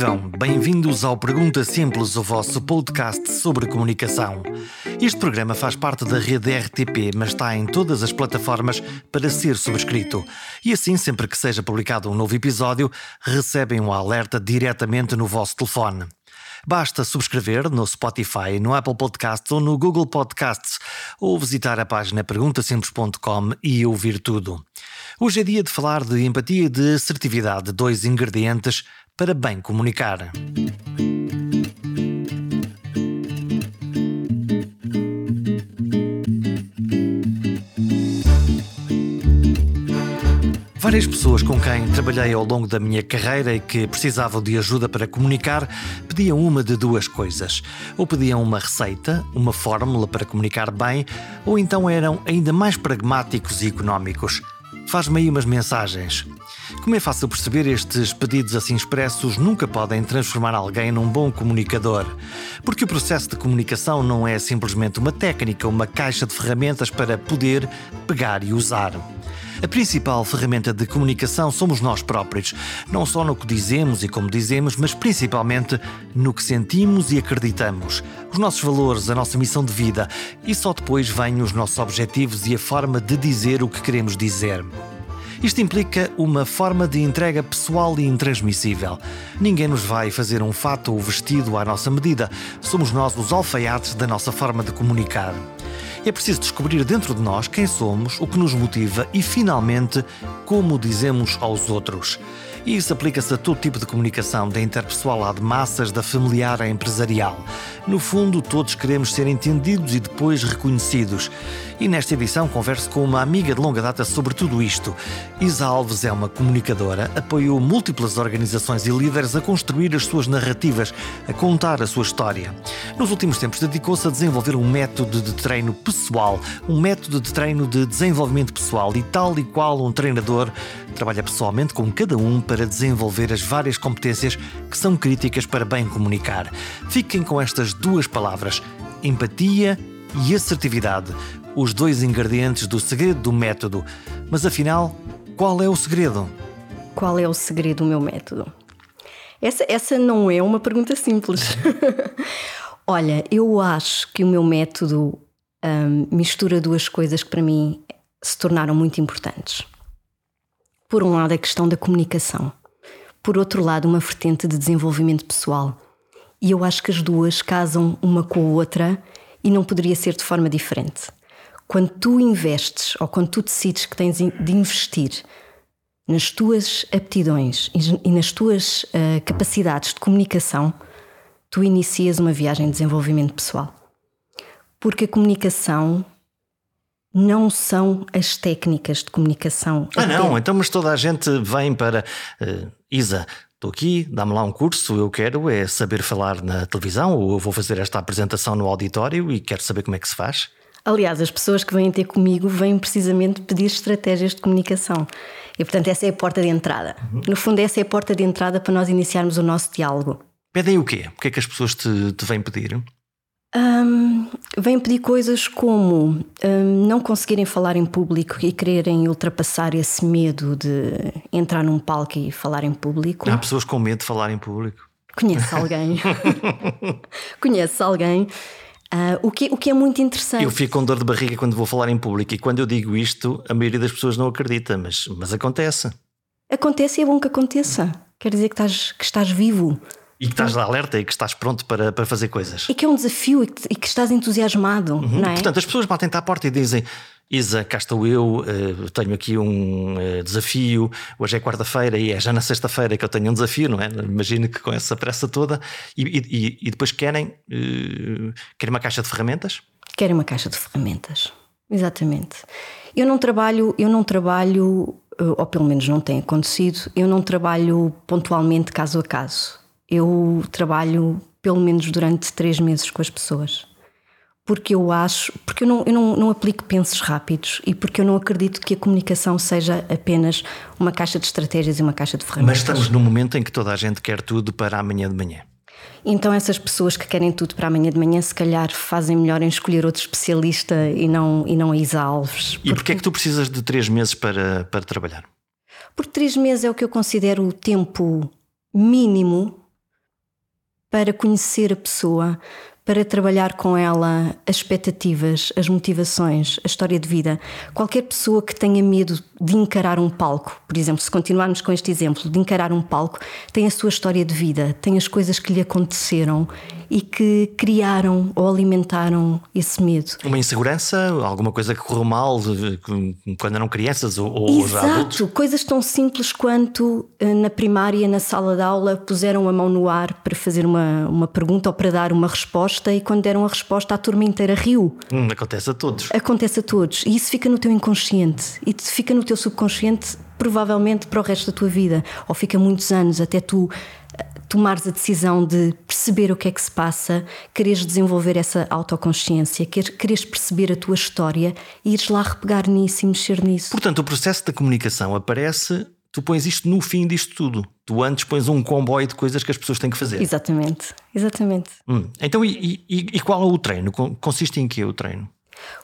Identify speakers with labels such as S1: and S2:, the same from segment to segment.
S1: Vivam! Bem-vindos ao Pergunta Simples, o vosso podcast sobre comunicação. Este programa faz parte da rede RTP, mas está em todas as plataformas para ser subscrito. E assim, sempre que seja publicado um novo episódio, recebem um alerta diretamente no vosso telefone. Basta subscrever no Spotify, no Apple Podcasts ou no Google Podcasts, ou visitar a página perguntasimples.com e ouvir tudo. Hoje é dia de falar de empatia e de assertividade, dois ingredientes para bem comunicar. Várias pessoas com quem trabalhei ao longo da minha carreira e que precisavam de ajuda para comunicar pediam uma de duas coisas. Ou pediam uma receita, uma fórmula para comunicar bem, ou então eram ainda mais pragmáticos e económicos. Faz-me aí umas mensagens. Como é fácil perceber, estes pedidos assim expressos nunca podem transformar alguém num bom comunicador. Porque o processo de comunicação não é simplesmente uma técnica, uma caixa de ferramentas para poder pegar e usar. A principal ferramenta de comunicação somos nós próprios, não só no que dizemos e como dizemos, mas principalmente no que sentimos e acreditamos, os nossos valores, a nossa missão de vida, e só depois vêm os nossos objetivos e a forma de dizer o que queremos dizer. Isto implica uma forma de entrega pessoal e intransmissível. Ninguém nos vai fazer um fato ou vestido à nossa medida. Somos nós os alfaiates da nossa forma de comunicar. É preciso descobrir dentro de nós quem somos, o que nos motiva e, finalmente, como dizemos aos outros. E isso aplica-se a todo tipo de comunicação, da interpessoal à de massas, da familiar à empresarial. No fundo, todos queremos ser entendidos e depois reconhecidos. E nesta edição converso com uma amiga de longa data sobre tudo isto. Isa Alves é uma comunicadora, apoiou múltiplas organizações e líderes a construir as suas narrativas, a contar a sua história. Nos últimos tempos dedicou-se a desenvolver um método de treino pessoal, um método de treino de desenvolvimento pessoal e tal e qual um treinador trabalha pessoalmente com cada um para desenvolver as várias competências que são críticas para bem comunicar. Fiquem com estas duas palavras: empatia e assertividade os dois ingredientes do segredo do método. Mas afinal, qual é o segredo?
S2: Qual é o segredo do meu método? Essa, essa não é uma pergunta simples. Olha, eu acho que o meu método hum, mistura duas coisas que para mim se tornaram muito importantes. Por um lado, a questão da comunicação. Por outro lado, uma vertente de desenvolvimento pessoal. E eu acho que as duas casam uma com a outra e não poderia ser de forma diferente quando tu investes ou quando tu decides que tens de investir nas tuas aptidões e nas tuas uh, capacidades de comunicação, tu inicias uma viagem de desenvolvimento pessoal. Porque a comunicação não são as técnicas de comunicação.
S1: Ah, não, então, mas toda a gente vem para. Uh, Isa, estou aqui, dá-me lá um curso, eu quero é saber falar na televisão, ou eu vou fazer esta apresentação no auditório e quero saber como é que se faz.
S2: Aliás, as pessoas que vêm ter comigo vêm precisamente pedir estratégias de comunicação. E, portanto, essa é a porta de entrada. Uhum. No fundo, essa é a porta de entrada para nós iniciarmos o nosso diálogo.
S1: Pedem o quê? O que é que as pessoas te, te vêm pedir?
S2: Um, vêm pedir coisas como um, não conseguirem falar em público e quererem ultrapassar esse medo de entrar num palco e falar em público.
S1: Há pessoas com medo de falar em público.
S2: Conhece alguém? Conhece alguém Uh, o, que, o que é muito interessante.
S1: Eu fico com dor de barriga quando vou falar em público e quando eu digo isto, a maioria das pessoas não acredita, mas, mas acontece.
S2: Acontece e é bom que aconteça. Quer dizer que estás, que estás vivo.
S1: E que estás alerta e que estás pronto para, para fazer coisas.
S2: E que é um desafio e que, e que estás entusiasmado. Uhum. É?
S1: Portanto, as pessoas batem-te à porta e dizem: Isa, cá estou eu, uh, tenho aqui um uh, desafio. Hoje é quarta-feira e é já na sexta-feira que eu tenho um desafio, não é? Imagino que com essa pressa toda. E, e, e depois querem, uh, querem uma caixa de ferramentas?
S2: Querem uma caixa de ferramentas, exatamente. Eu não trabalho, eu não trabalho, ou pelo menos não tem acontecido, eu não trabalho pontualmente caso a caso eu trabalho pelo menos durante três meses com as pessoas. Porque eu acho, porque eu não, eu não, não aplico pensos rápidos e porque eu não acredito que a comunicação seja apenas uma caixa de estratégias e uma caixa de ferramentas.
S1: Mas estamos num momento em que toda a gente quer tudo para amanhã de manhã.
S2: Então essas pessoas que querem tudo para amanhã de manhã, se calhar fazem melhor em escolher outro especialista e não, e não a Isa Alves.
S1: Porque... E porquê é que tu precisas de três meses para, para trabalhar?
S2: Porque três meses é o que eu considero o tempo mínimo para conhecer a pessoa, para trabalhar com ela as expectativas, as motivações, a história de vida. Qualquer pessoa que tenha medo de encarar um palco, por exemplo, se continuarmos com este exemplo, de encarar um palco, tem a sua história de vida, tem as coisas que lhe aconteceram e que criaram ou alimentaram esse medo.
S1: Uma insegurança, alguma coisa que correu mal quando eram crianças ou,
S2: ou
S1: já adultos?
S2: Exato, coisas tão simples quanto eh, na primária, na sala de aula, puseram a mão no ar para fazer uma, uma pergunta ou para dar uma resposta e quando deram a resposta a turma inteira riu.
S1: Hum, acontece a todos.
S2: Acontece a todos e isso fica no teu inconsciente e fica no teu subconsciente provavelmente para o resto da tua vida ou fica muitos anos até tu tomares a decisão de perceber o que é que se passa, quereres desenvolver essa autoconsciência, quereres perceber a tua história e ires lá repegar nisso e mexer nisso.
S1: Portanto, o processo da comunicação aparece, tu pões isto no fim disto tudo. Tu antes pões um comboio de coisas que as pessoas têm que fazer.
S2: Exatamente, exatamente.
S1: Hum. Então, e, e, e qual é o treino? Consiste em que o treino?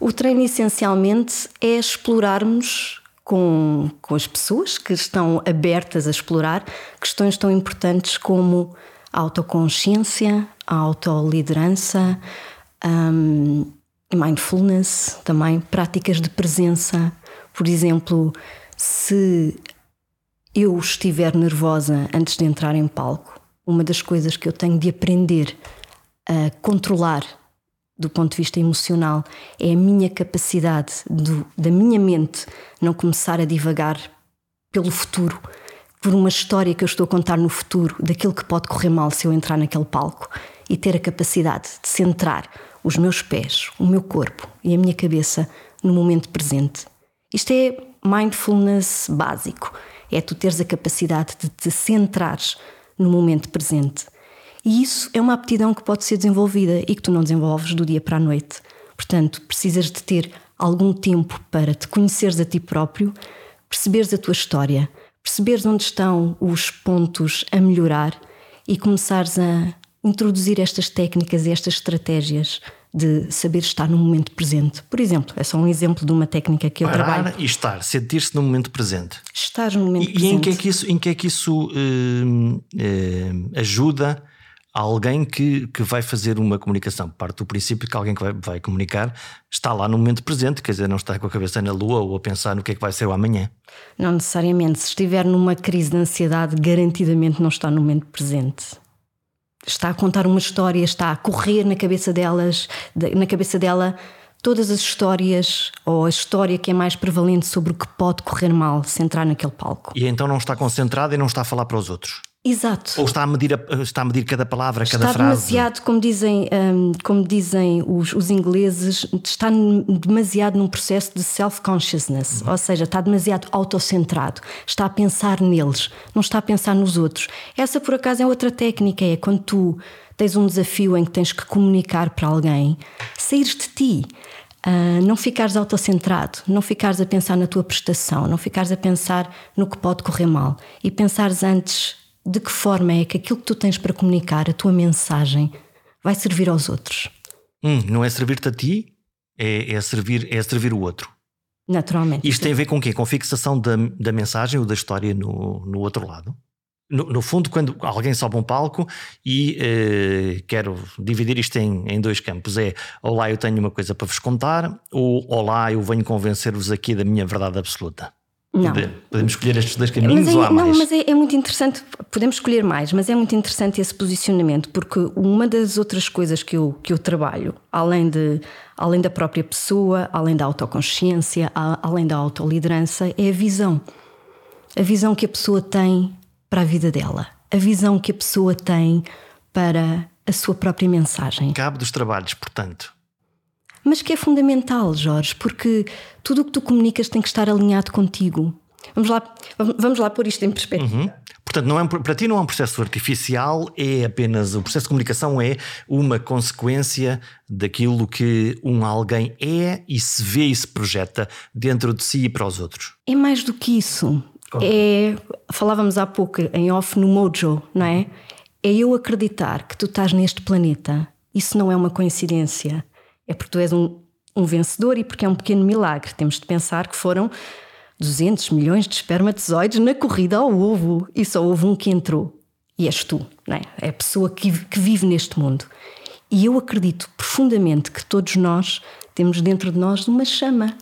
S2: O treino essencialmente é explorarmos com, com as pessoas que estão abertas a explorar questões tão importantes como a autoconsciência, a autoliderança, um, mindfulness, também práticas de presença. Por exemplo, se eu estiver nervosa antes de entrar em palco, uma das coisas que eu tenho de aprender a controlar do ponto de vista emocional, é a minha capacidade do, da minha mente não começar a divagar pelo futuro, por uma história que eu estou a contar no futuro, daquilo que pode correr mal se eu entrar naquele palco, e ter a capacidade de centrar os meus pés, o meu corpo e a minha cabeça no momento presente. Isto é mindfulness básico. É tu teres a capacidade de te centrares no momento presente e isso é uma aptidão que pode ser desenvolvida e que tu não desenvolves do dia para a noite. Portanto, precisas de ter algum tempo para te conheceres a ti próprio, perceberes a tua história, perceberes onde estão os pontos a melhorar e começares a introduzir estas técnicas e estas estratégias de saber estar no momento presente. Por exemplo, é só um exemplo de uma técnica que eu
S1: Parar
S2: trabalho.
S1: e estar, sentir-se no momento presente.
S2: Estar no momento
S1: e,
S2: presente.
S1: E em que é que isso, em que é que isso uh, uh, ajuda alguém que, que vai fazer uma comunicação. Parte do princípio que alguém que vai, vai, comunicar está lá no momento presente, quer dizer, não está com a cabeça na lua ou a pensar no que é que vai ser o amanhã.
S2: Não necessariamente. Se estiver numa crise de ansiedade, garantidamente não está no momento presente. Está a contar uma história, está a correr na cabeça delas, na cabeça dela todas as histórias ou a história que é mais prevalente sobre o que pode correr mal se entrar naquele palco.
S1: E então não está concentrada e não está a falar para os outros.
S2: Exato.
S1: Ou está a medir, a, está a medir cada palavra,
S2: está
S1: cada frase?
S2: Está demasiado, como dizem, um, como dizem os, os, ingleses, está demasiado num processo de self-consciousness, uhum. ou seja, está demasiado autocentrado, está a pensar neles, não está a pensar nos outros. Essa, por acaso, é outra técnica, é quando tu tens um desafio em que tens que comunicar para alguém, saíres de ti. Uh, não ficares autocentrado, não ficares a pensar na tua prestação, não ficares a pensar no que pode correr mal e pensares antes de que forma é que aquilo que tu tens para comunicar, a tua mensagem, vai servir aos outros.
S1: Hum, não é servir-te a ti, é, é, servir, é servir o outro.
S2: Naturalmente.
S1: Isto tem a ver com o quê? Com a fixação da, da mensagem ou da história no, no outro lado? No, no, fundo, quando alguém sobe um palco e eh, quero dividir isto em, em, dois campos: é Olá, eu tenho uma coisa para vos contar, ou Olá, eu venho convencer-vos aqui da minha verdade absoluta.
S2: Não.
S1: Podemos escolher estes dois caminhos
S2: mas
S1: é, ou há mais?
S2: Não, mas é, é, muito interessante, podemos escolher mais, mas é muito interessante esse posicionamento, porque uma das outras coisas que eu, que eu trabalho, além, de, além da própria pessoa, além da autoconsciência, além da autoliderança, é a visão. A visão que a pessoa tem para a vida dela, a visão que a pessoa tem para a sua própria mensagem.
S1: Cabe dos trabalhos, portanto,
S2: mas que é fundamental, Jorge, porque tudo o que tu comunicas tem que estar alinhado contigo. Vamos lá, vamos lá pôr isto em perspectiva.
S1: Uhum. Portanto, não é, para ti não é um processo artificial, é apenas o processo de comunicação é uma consequência daquilo que um alguém é e se vê e se projeta dentro de si e para os outros.
S2: É mais do que isso. É, falávamos há pouco em off no Mojo, não é? É eu acreditar que tu estás neste planeta. Isso não é uma coincidência é porque tu és um, um vencedor e porque é um pequeno milagre. Temos de pensar que foram 200 milhões de espermatozoides na corrida ao ovo e só houve um que entrou. E és tu, não é? É a pessoa que, que vive neste mundo. E eu acredito profundamente que todos nós temos dentro de nós uma chama.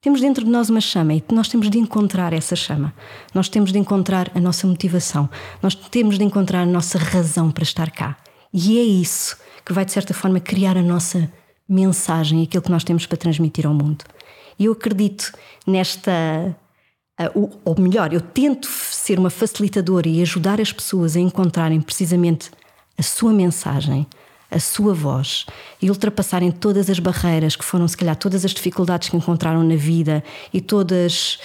S2: Temos dentro de nós uma chama e nós temos de encontrar essa chama. Nós temos de encontrar a nossa motivação. Nós temos de encontrar a nossa razão para estar cá. E é isso que vai, de certa forma, criar a nossa mensagem, aquilo que nós temos para transmitir ao mundo. E eu acredito nesta. Ou melhor, eu tento ser uma facilitadora e ajudar as pessoas a encontrarem precisamente a sua mensagem, a sua voz e ultrapassarem todas as barreiras que foram, se calhar, todas as dificuldades que encontraram na vida e todas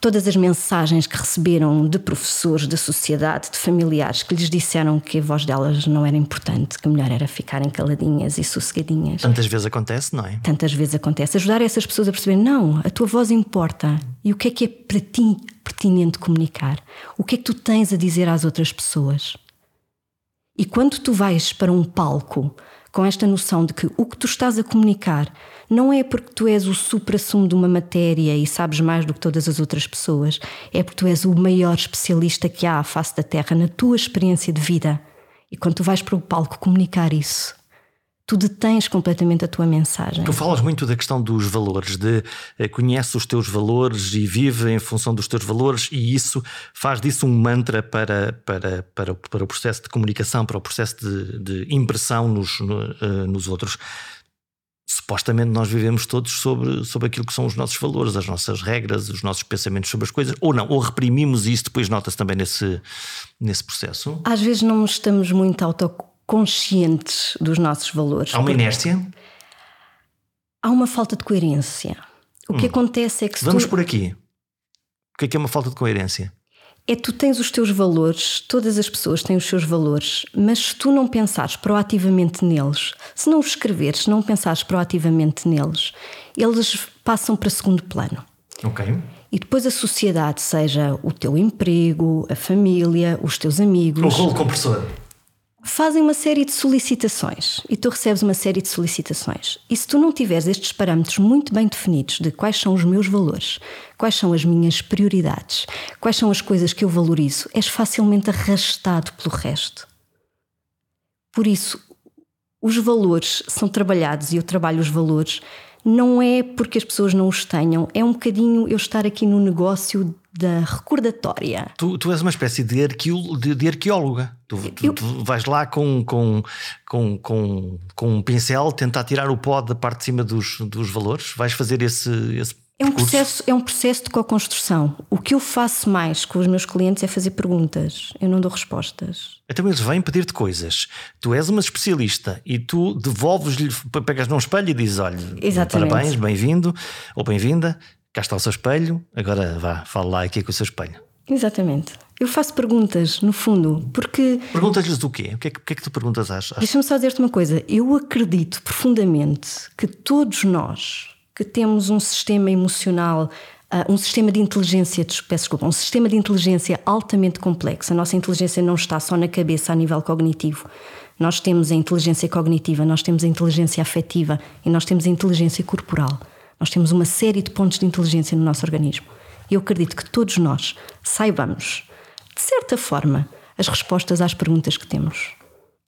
S2: todas as mensagens que receberam de professores, da sociedade, de familiares que lhes disseram que a voz delas não era importante, que melhor era ficarem caladinhas e sossegadinhas.
S1: Tantas vezes acontece, não é?
S2: Tantas vezes acontece. Ajudar essas pessoas a perceber, não, a tua voz importa. E o que é que é para ti pertinente comunicar? O que é que tu tens a dizer às outras pessoas? E quando tu vais para um palco com esta noção de que o que tu estás a comunicar não é porque tu és o supra-sumo de uma matéria e sabes mais do que todas as outras pessoas, é porque tu és o maior especialista que há à face da Terra na tua experiência de vida. E quando tu vais para o palco comunicar isso, tu detens completamente a tua mensagem.
S1: Tu falas muito da questão dos valores, de eh, conhece os teus valores e vive em função dos teus valores, e isso faz disso um mantra para, para, para, para o processo de comunicação, para o processo de, de impressão nos, no, uh, nos outros supostamente nós vivemos todos sobre, sobre aquilo que são os nossos valores, as nossas regras, os nossos pensamentos sobre as coisas, ou não, ou reprimimos isso, depois nota-se também nesse, nesse processo?
S2: Às vezes não estamos muito autoconscientes dos nossos valores.
S1: Há uma inércia?
S2: Há uma falta de coerência. O hum. que acontece é que.
S1: Vamos
S2: tu...
S1: por aqui. O que é que é uma falta de coerência?
S2: é tu tens os teus valores, todas as pessoas têm os seus valores, mas se tu não pensares proativamente neles, se não os escreveres, se não pensares proativamente neles, eles passam para segundo plano.
S1: Ok.
S2: E depois a sociedade, seja o teu emprego, a família, os teus amigos.
S1: O rolo compressor
S2: fazem uma série de solicitações e tu recebes uma série de solicitações. E se tu não tiveres estes parâmetros muito bem definidos de quais são os meus valores, quais são as minhas prioridades, quais são as coisas que eu valorizo, és facilmente arrastado pelo resto. Por isso, os valores são trabalhados e eu trabalho os valores não é porque as pessoas não os tenham, é um bocadinho eu estar aqui no negócio da recordatória.
S1: Tu, tu és uma espécie de, arqueo, de, de arqueóloga. Tu, eu... tu, vais lá com, com, com, com, com um pincel tentar tirar o pó da parte de cima dos, dos valores? Vais fazer esse, esse
S2: é um, processo, é um processo de co-construção. O que eu faço mais com os meus clientes é fazer perguntas. Eu não dou respostas.
S1: Então eles vêm pedir-te coisas. Tu és uma especialista e tu devolves-lhe, pegas num espelho e dizes: olha, Exatamente. parabéns, bem-vindo ou bem-vinda, cá está o seu espelho, agora vá, fala lá aqui com o seu espelho.
S2: Exatamente. Eu faço perguntas, no fundo, porque.
S1: Perguntas-lhes do quê? O que é que, o que, é que tu perguntas às.
S2: Deixa-me só dizer-te uma coisa. Eu acredito profundamente que todos nós que temos um sistema emocional, uh, um sistema de inteligência, peço desculpa, um sistema de inteligência altamente complexo. A nossa inteligência não está só na cabeça a nível cognitivo. Nós temos a inteligência cognitiva, nós temos a inteligência afetiva e nós temos a inteligência corporal. Nós temos uma série de pontos de inteligência no nosso organismo. E eu acredito que todos nós saibamos, de certa forma, as respostas às perguntas que temos.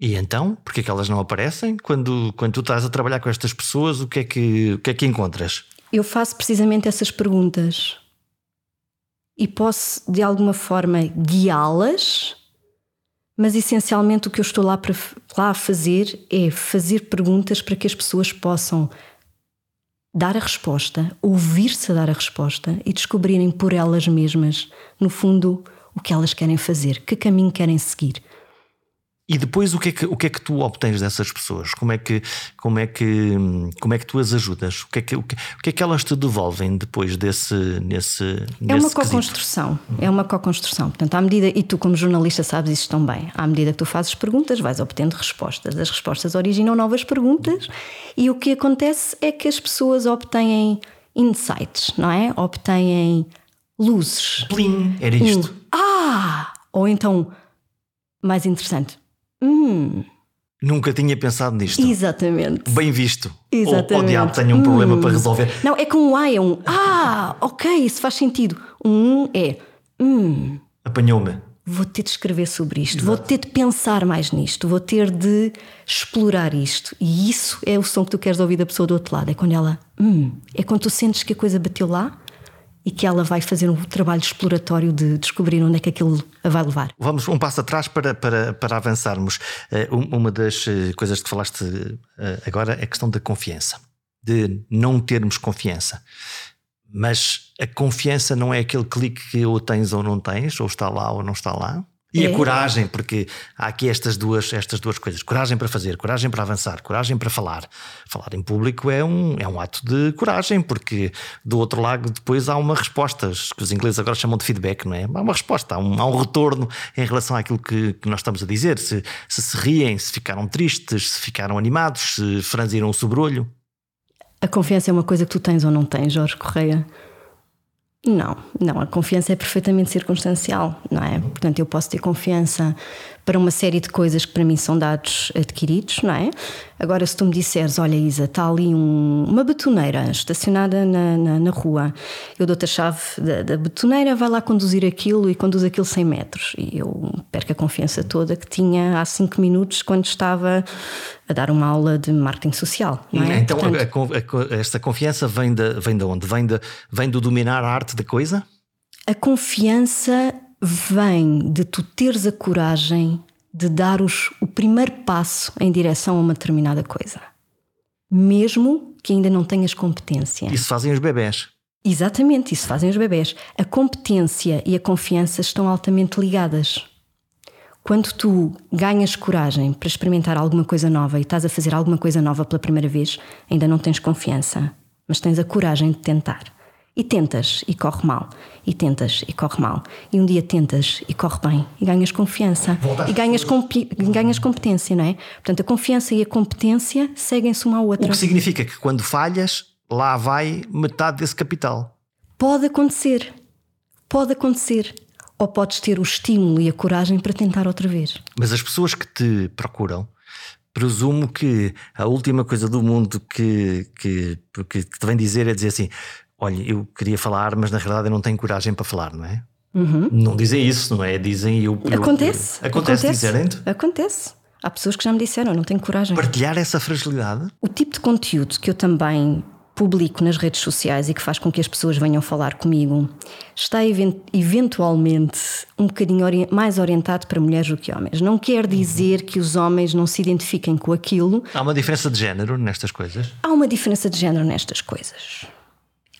S1: E então, porque é que elas não aparecem? Quando, quando tu estás a trabalhar com estas pessoas, o que é que, o que, é que encontras?
S2: Eu faço precisamente essas perguntas e posso, de alguma forma, guiá-las, mas essencialmente o que eu estou lá, para, lá a fazer é fazer perguntas para que as pessoas possam dar a resposta, ouvir-se dar a resposta e descobrirem por elas mesmas, no fundo, o que elas querem fazer, que caminho querem seguir.
S1: E depois o que, é que, o que é que tu obtens dessas pessoas? Como é que, como é que, como é que tu as ajudas? O que é que, o que, o que, é que elas te devolvem depois desse. Nesse,
S2: é uma co-construção. É uma co-construção. Portanto, à medida, e tu, como jornalista, sabes isso tão bem, à medida que tu fazes perguntas, vais obtendo respostas. As respostas originam novas perguntas e o que acontece é que as pessoas obtêm insights, não é? Obtêm luzes.
S1: Plim, era isto.
S2: Um, ah! Ou então, mais interessante, Hum.
S1: Nunca tinha pensado nisto.
S2: Exatamente.
S1: Bem visto. Exatamente. Ou o diabo tenha um hum. problema para resolver.
S2: Não, é com um A, é um Ah, ok, isso faz sentido. Um é Hum.
S1: Apanhou-me.
S2: vou ter de escrever sobre isto, Exato. vou ter de pensar mais nisto, vou ter de explorar isto. E isso é o som que tu queres ouvir da pessoa do outro lado. É quando ela. Hum, é quando tu sentes que a coisa bateu lá e que ela vai fazer um trabalho exploratório de descobrir onde é que aquilo a vai levar.
S1: Vamos um passo atrás para, para, para avançarmos. Eh, uma das eh, coisas que falaste eh, agora é a questão da confiança, de não termos confiança. Mas a confiança não é aquele clique que ou tens ou não tens, ou está lá ou não está lá. E é. a coragem, porque há aqui estas duas, estas duas coisas: coragem para fazer, coragem para avançar, coragem para falar. Falar em público é um, é um ato de coragem, porque do outro lado depois há uma resposta, que os ingleses agora chamam de feedback, não é? Há uma resposta, há um, há um retorno em relação àquilo que, que nós estamos a dizer. Se, se se riem, se ficaram tristes, se ficaram animados, se franziram o sobrolho.
S2: A confiança é uma coisa que tu tens ou não tens, Jorge Correia? Não, não, a confiança é perfeitamente circunstancial, não é? Portanto, eu posso ter confiança para uma série de coisas que para mim são dados adquiridos, não é? Agora, se tu me disseres, olha, Isa, está ali um, uma betoneira estacionada na, na, na rua, eu dou-te a chave da, da, betoneira, vai lá conduzir aquilo e conduz aquilo 100 metros. E eu perco a confiança toda que tinha há 5 minutos quando estava a dar uma aula de marketing social. É?
S1: Então, Portanto, a, a, esta confiança vem de, vem de onde? Vem de, vem do dominar a arte da coisa?
S2: A confiança vem de tu teres a coragem de dar os, o primeiro passo em direção a uma determinada coisa, mesmo que ainda não tenhas competência.
S1: Isso fazem os bebés.
S2: Exatamente, isso fazem os bebés. A competência e a confiança estão altamente ligadas. Quando tu ganhas coragem para experimentar alguma coisa nova e estás a fazer alguma coisa nova pela primeira vez, ainda não tens confiança, mas tens a coragem de tentar. E tentas e corre mal. E tentas e corre mal. E um dia tentas e corre bem. E ganhas confiança. e ganhas, ganhas competência, não é? Portanto, a confiança e a competência seguem-se uma à outra.
S1: O que significa que quando falhas, lá vai metade desse capital.
S2: Pode acontecer. Pode acontecer. Ou podes ter o estímulo e a coragem para tentar outra vez.
S1: Mas as pessoas que te procuram, presumo que a última coisa do mundo que, que, que, te vem dizer é dizer assim: olha, eu queria falar, mas na realidade eu não tenho coragem para falar, não é? Uhum. Não dizem isso, não é? Dizem eu.
S2: eu acontece.
S1: Eu, acontece, acontece dizerem
S2: Acontece. Há pessoas que já me disseram, não tenho coragem.
S1: Partilhar essa fragilidade?
S2: O tipo de conteúdo que eu também publico nas redes sociais e que faz com que as pessoas venham falar comigo está eventualmente um bocadinho mais orientado para mulheres do que homens. Não quer dizer que os homens não se identifiquem com aquilo.
S1: Há uma diferença de género nestas coisas?
S2: Há uma diferença de género nestas coisas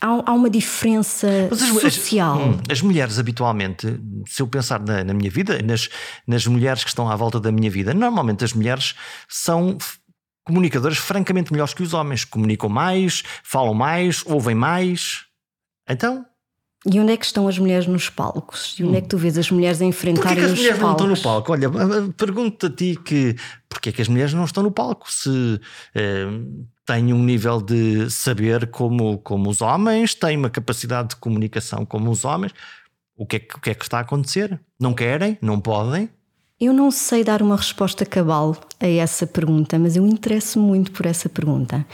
S2: há, há uma diferença as, social. As, hum,
S1: as, mulheres, habitualmente, se eu pensar na, na minha vida, nas, nas mulheres que estão à volta da minha vida, normalmente as mulheres são comunicadoras francamente melhores que os homens. Comunicam mais, falam mais, ouvem mais. Então,
S2: e onde é que estão as mulheres nos palcos? E onde é que tu vês as mulheres a enfrentarem?
S1: Porquê que as mulheres
S2: palcos?
S1: não estão no palco? Olha, pergunto a ti que porquê é que as mulheres não estão no palco? Se eh, têm um nível de saber como, como os homens, têm uma capacidade de comunicação como os homens, o que, é que, o que é que está a acontecer? Não querem? Não podem?
S2: Eu não sei dar uma resposta cabal a essa pergunta, mas eu interesso muito por essa pergunta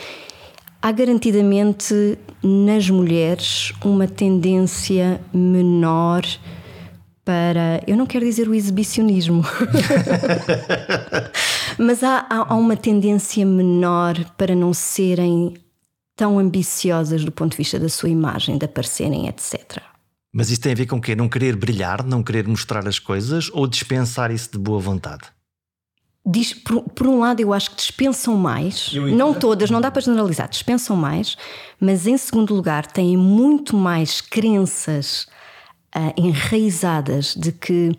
S2: há garantidamente nas mulheres uma tendência menor para. Eu não quero dizer o exibicionismo, mas há, há, uma tendência menor para não serem tão ambiciosas do ponto de vista da sua imagem, de aparecerem, etc.
S1: Mas isso tem a ver com o quê? Não querer brilhar, não querer mostrar as coisas ou dispensar isso de boa vontade?
S2: diz, por, por, um lado, eu acho que dispensam mais, não todas, não dá para generalizar, dispensam mais, mas em segundo lugar, têm muito mais crenças uh, enraizadas de que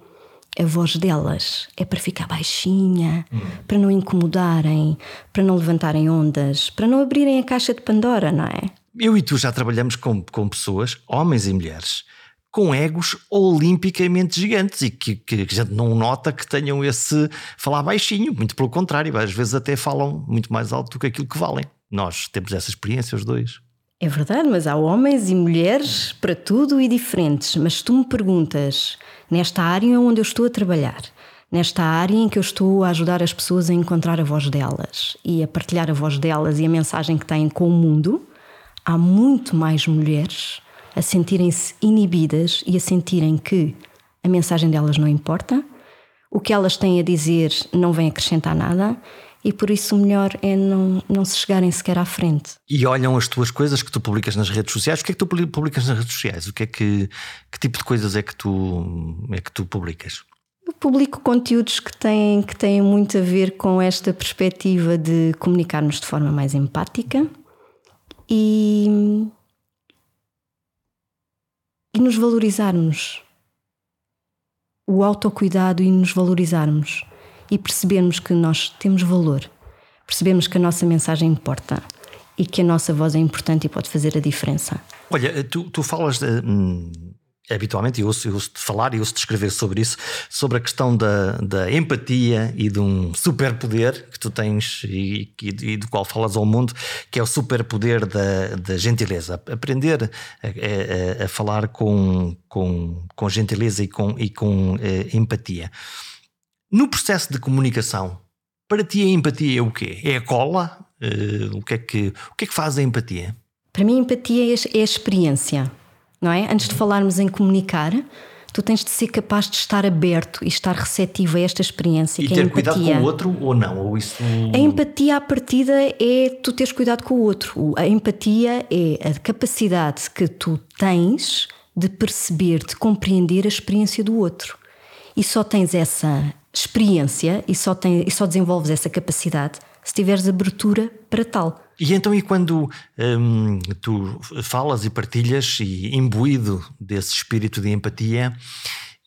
S2: a voz delas é para ficar baixinha, hum. para não incomodarem, para não levantarem ondas, para não abrirem a caixa de Pandora, não é?
S1: Eu e tu já trabalhamos com, com pessoas, homens e mulheres, com egos olimpicamente gigantes e que, que, a gente não nota que tenham esse falar baixinho, muito pelo contrário, às vezes até falam muito mais alto do que aquilo que valem. Nós temos essa experiência, os dois.
S2: É verdade, mas há homens e mulheres para tudo e diferentes. Mas se tu me perguntas, nesta área onde eu estou a trabalhar, nesta área em que eu estou a ajudar as pessoas a encontrar a voz delas e a partilhar a voz delas e a mensagem que têm com o mundo, há muito mais mulheres a sentirem-se inibidas e a sentirem que a mensagem delas não importa, o que elas têm a dizer não vem acrescentar nada e por isso o melhor é não, não se chegarem sequer à frente.
S1: E olham as tuas coisas que tu publicas nas redes sociais. O que é que tu publicas nas redes sociais? O que é que, que tipo de coisas é que tu, é que tu publicas?
S2: Eu publico conteúdos que têm, que têm muito a ver com esta perspectiva de comunicarmos de forma mais empática e, e nos valorizarmos. O autocuidado e nos valorizarmos e percebermos que nós temos valor, percebemos que a nossa mensagem importa e que a nossa voz é importante e pode fazer a diferença.
S1: Olha, tu, tu falas de, hum, habitualmente, eu ouço-te ouço falar e ouço-te escrever sobre isso, sobre a questão da, da empatia e de um superpoder que tu tens e, e, e, do qual falas ao mundo, que é o superpoder da, da gentileza. Aprender a, a, a falar com, com, com gentileza e com, e com uh, empatia. No processo de comunicação, para ti a empatia é o quê? É a cola? Uh, o, que é que, o que é que faz a empatia?
S2: Para mim, a empatia é, é a experiência, não é? Antes de falarmos em comunicar, tu tens de ser capaz de estar aberto e estar receptivo a esta experiência.
S1: E
S2: que
S1: ter
S2: é a
S1: cuidado com o outro ou não? Ou isso...
S2: A empatia, à partida, é tu teres cuidado com o outro. A empatia é a capacidade que tu tens de perceber, de compreender a experiência do outro. E só tens essa experiência e só, tem, e só desenvolves essa capacidade se tiveres abertura para tal.
S1: E então, e quando hum, tu falas e partilhas, e imbuído desse espírito de empatia,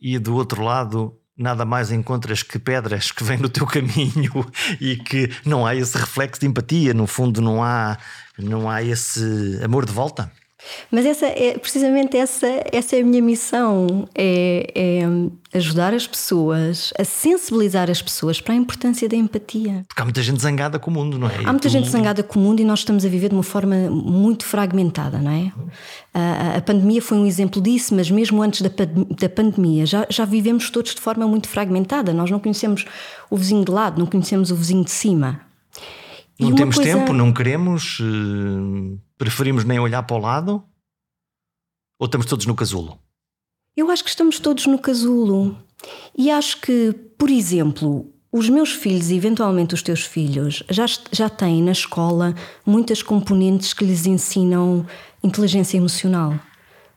S1: e do outro lado nada mais encontras que pedras que vêm no teu caminho e que não há esse reflexo de empatia, no fundo não há, não há esse amor de volta?
S2: Mas essa é precisamente essa, essa é a minha missão: é, é, ajudar as pessoas, a sensibilizar as pessoas para a importância da empatia.
S1: Porque há muita gente zangada com o mundo, não é?
S2: Há muita gente zangada com o mundo e nós estamos a viver de uma forma muito fragmentada, não é? A, a pandemia foi um exemplo disso, mas mesmo antes da, da pandemia já, já vivemos todos de forma muito fragmentada. Nós não conhecemos o vizinho de lado, não conhecemos o vizinho de cima.
S1: Não temos coisa... tempo, não queremos, uh, preferimos nem olhar para o lado? Ou estamos todos no casulo?
S2: Eu acho que estamos todos no casulo. E acho que, por exemplo, os meus filhos e eventualmente os teus filhos já, já têm na escola muitas componentes que lhes ensinam inteligência emocional.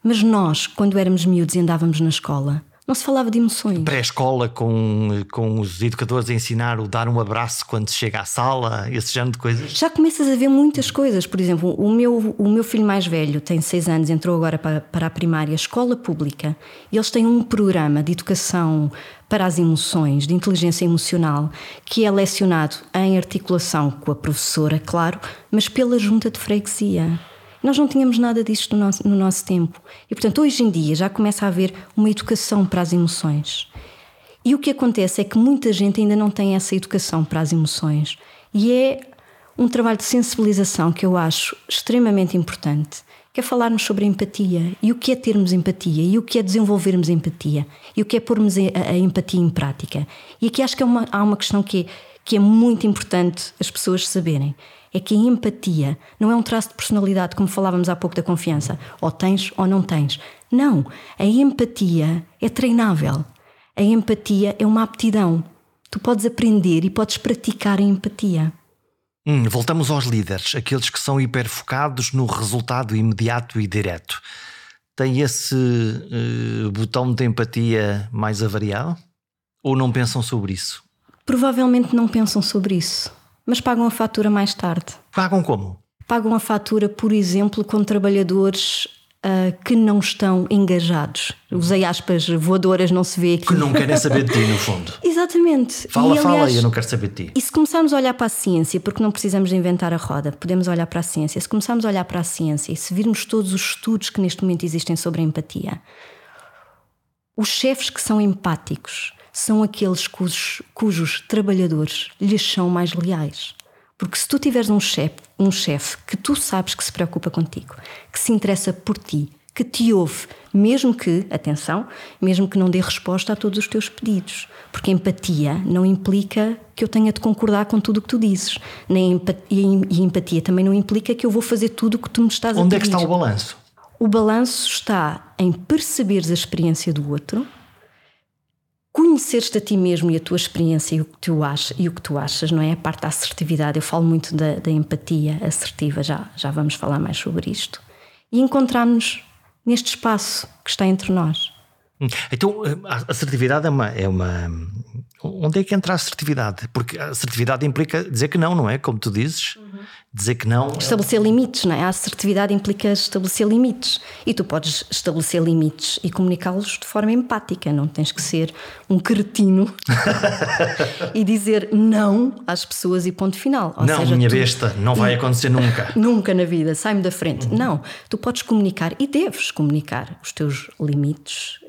S2: Mas nós, quando éramos miúdos e andávamos na escola, não se falava de emoções.
S1: Pré-escola com, com os educadores a ensinar o dar um abraço quando se chega à sala, esse género de coisas?
S2: Já começas a ver muitas coisas. Por exemplo, o meu, o meu filho mais velho tem seis anos, entrou agora para, para a primária, escola pública, e eles têm um programa de educação para as emoções, de inteligência emocional, que é lecionado em articulação com a professora, claro, mas pela junta de freguesia. Nós não tínhamos nada disto no nosso, no nosso tempo. E, portanto, hoje em dia já começa a haver uma educação para as emoções. E o que acontece é que muita gente ainda não tem essa educação para as emoções. E é um trabalho de sensibilização que eu acho extremamente importante, que é falarmos sobre empatia e o que é termos empatia e o que é desenvolvermos empatia e o que é pormos a empatia em prática. E aqui acho que é uma, há uma questão que é, que é muito importante as pessoas saberem é que a empatia não é um traço de personalidade, como falávamos há pouco da confiança. Ou tens ou não tens. Não. A empatia é treinável. A empatia é uma aptidão. Tu podes aprender e podes praticar a empatia.
S1: Hum, voltamos aos líderes, aqueles que são hiperfocados no resultado imediato e direto. Tem esse uh, botão de empatia mais avariado? Ou não pensam sobre isso?
S2: Provavelmente não pensam sobre isso mas pagam a fatura mais tarde.
S1: Pagam como?
S2: Pagam a fatura, por exemplo, com trabalhadores uh, que não estão engajados. Usei aspas voadoras, não se vê aqui.
S1: Que não querem saber de ti, no fundo.
S2: Exatamente.
S1: Fala, e, aliás, fala, eu não quero saber de ti.
S2: E se começarmos a olhar para a ciência, porque não precisamos de inventar a roda, podemos olhar para a ciência. Se começarmos a olhar para a ciência e se virmos todos os estudos que neste momento existem sobre a empatia, os chefes que são empáticos são aqueles cujos, cujos trabalhadores lhes são mais leais. Porque se tu tiveres um chefe um chef que tu sabes que se preocupa contigo, que se interessa por ti, que te ouve, mesmo que, atenção, mesmo que não dê resposta a todos os teus pedidos. Porque empatia não implica que eu tenha de concordar com tudo o que tu dizes. Nem empatia, e empatia também não implica que eu vou fazer tudo o que tu me estás
S1: Onde
S2: a pedir.
S1: Onde é que está o balanço?
S2: O balanço está em perceberes a experiência do outro conheceres-te a ti mesmo e a tua experiência e o que tu achas, e o que tu achas não é? A parte da assertividade. Eu falo muito da, da empatia assertiva, já, já vamos falar mais sobre isto. E encontrarmos neste espaço que está entre nós.
S1: Hum. Então, a assertividade é uma, é uma. Onde é que entra a assertividade? Porque a assertividade implica dizer que não, não é? Como tu dizes. Uhum dizer que não.
S2: Estabelecer limites, não é? A assertividade implica estabelecer limites. E tu podes estabelecer limites e comunicá-los de forma empática, não tens que ser um cretino e dizer não às pessoas e ponto final.
S1: Ou não, seja, minha tu... besta, não vai acontecer nunca.
S2: nunca na vida, sai-me da frente. Uhum. Não, tu podes comunicar e deves comunicar os teus limites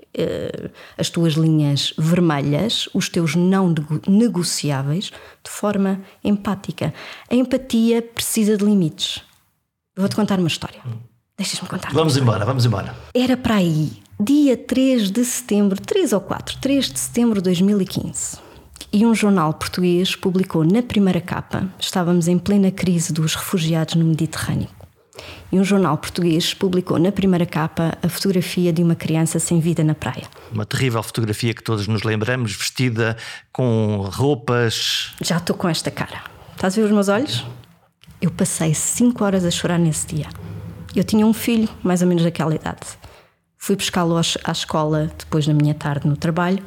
S2: as tuas linhas vermelhas, os teus não negociáveis, de forma empática. A empatia precisa de limites. Vou-te contar uma história. Deixas-me contar.
S1: Vamos embora, vamos embora.
S2: Era para aí, dia 3 de setembro, 3 ou 4, 3 de setembro de 2015. E um jornal português publicou na primeira capa, estávamos em plena crise dos refugiados no Mediterrâneo e um jornal português publicou na primeira capa a fotografia de uma criança sem vida na praia.
S1: Uma terrível fotografia que todos nos lembramos, vestida com roupas.
S2: Já estou com esta cara. Estás a ver os meus olhos? Eu passei cinco horas a chorar nesse dia. Eu tinha um filho, mais ou menos daquela idade. Fui buscá-lo à escola depois da minha tarde no trabalho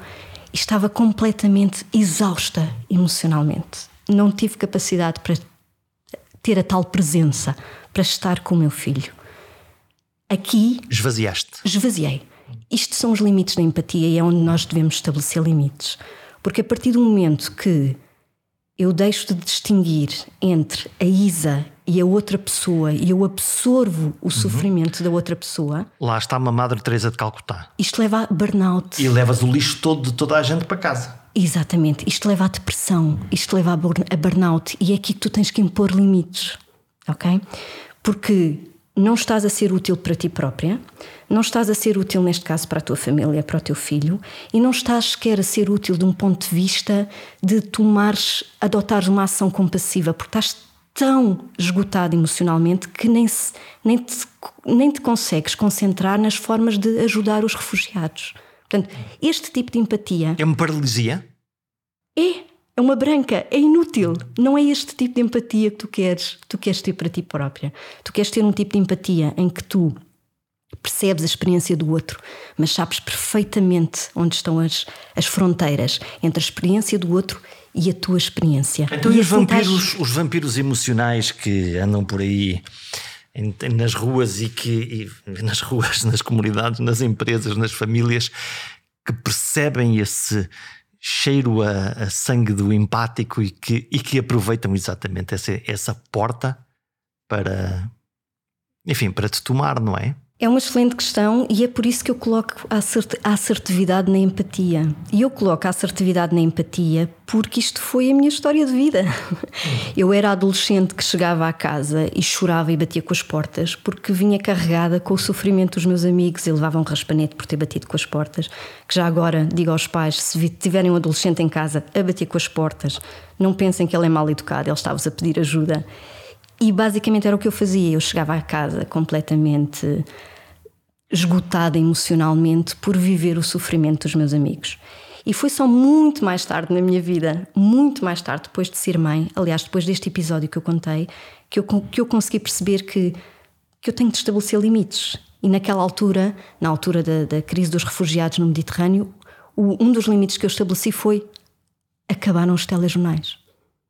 S2: e estava completamente exausta emocionalmente. Não tive capacidade para ter a tal presença para estar com o meu filho. Aqui.
S1: Esvaziaste.
S2: Esvaziei. Isto são os limites da empatia e é onde nós devemos estabelecer limites. Porque a partir do momento que eu deixo de distinguir entre a Isa e a outra pessoa e eu absorvo o uhum. sofrimento da outra pessoa.
S1: Lá está uma Madre Teresa de Calcutá.
S2: Isto leva a burnout.
S1: E levas o lixo todo de toda a gente para casa.
S2: Exatamente. Isto leva à depressão, isto leva a burnout e é aqui que tu tens que impor limites ok? Porque não estás a ser útil para ti própria, não estás a ser útil, neste caso, para a tua família, para o teu filho, e não estás sequer a ser útil de um ponto de vista de tomares, adotares uma ação compassiva, porque estás tão esgotado emocionalmente que nem, se, nem, te, nem te consegues concentrar nas formas de ajudar os refugiados. Portanto, este tipo de empatia.
S1: É uma paralisia?
S2: É é uma branca, é inútil. Não é este tipo de empatia que tu queres, tu queres ter para ti própria. Tu queres ter um tipo de empatia em que tu percebes a experiência do outro, mas sabes perfeitamente onde estão as, as fronteiras entre a experiência do outro e a tua experiência.
S1: Então, e, e os, assim vampiros, estás... os vampiros emocionais que andam por aí nas ruas e que e nas ruas, nas comunidades, nas empresas, nas famílias que percebem esse cheiro a, a, sangue do empático e que, e que aproveitam exatamente essa, essa porta para, enfim, para te tomar, não é?
S2: É uma excelente questão e é por isso que eu coloco a assertividade na empatia. E eu coloco a assertividade na empatia porque isto foi a minha história de vida. Eu era adolescente que chegava à casa e chorava e batia com as portas porque vinha carregada com o sofrimento dos meus amigos e levava um raspanete por ter batido com as portas. Que já agora digo aos pais: se tiverem um adolescente em casa a bater com as portas, não pensem que ele é mal educado, ele está-vos a pedir ajuda. E basicamente era o que eu fazia. Eu chegava à casa completamente esgotada emocionalmente por viver o sofrimento dos meus amigos. E foi só muito mais tarde na minha vida, muito mais tarde, depois de ser mãe, aliás, depois deste episódio que eu contei, que eu, que eu consegui perceber que, que eu tenho de estabelecer limites. E naquela altura, na altura da, da crise dos refugiados no Mediterrâneo, o, um dos limites que eu estabeleci foi acabaram os telejornais.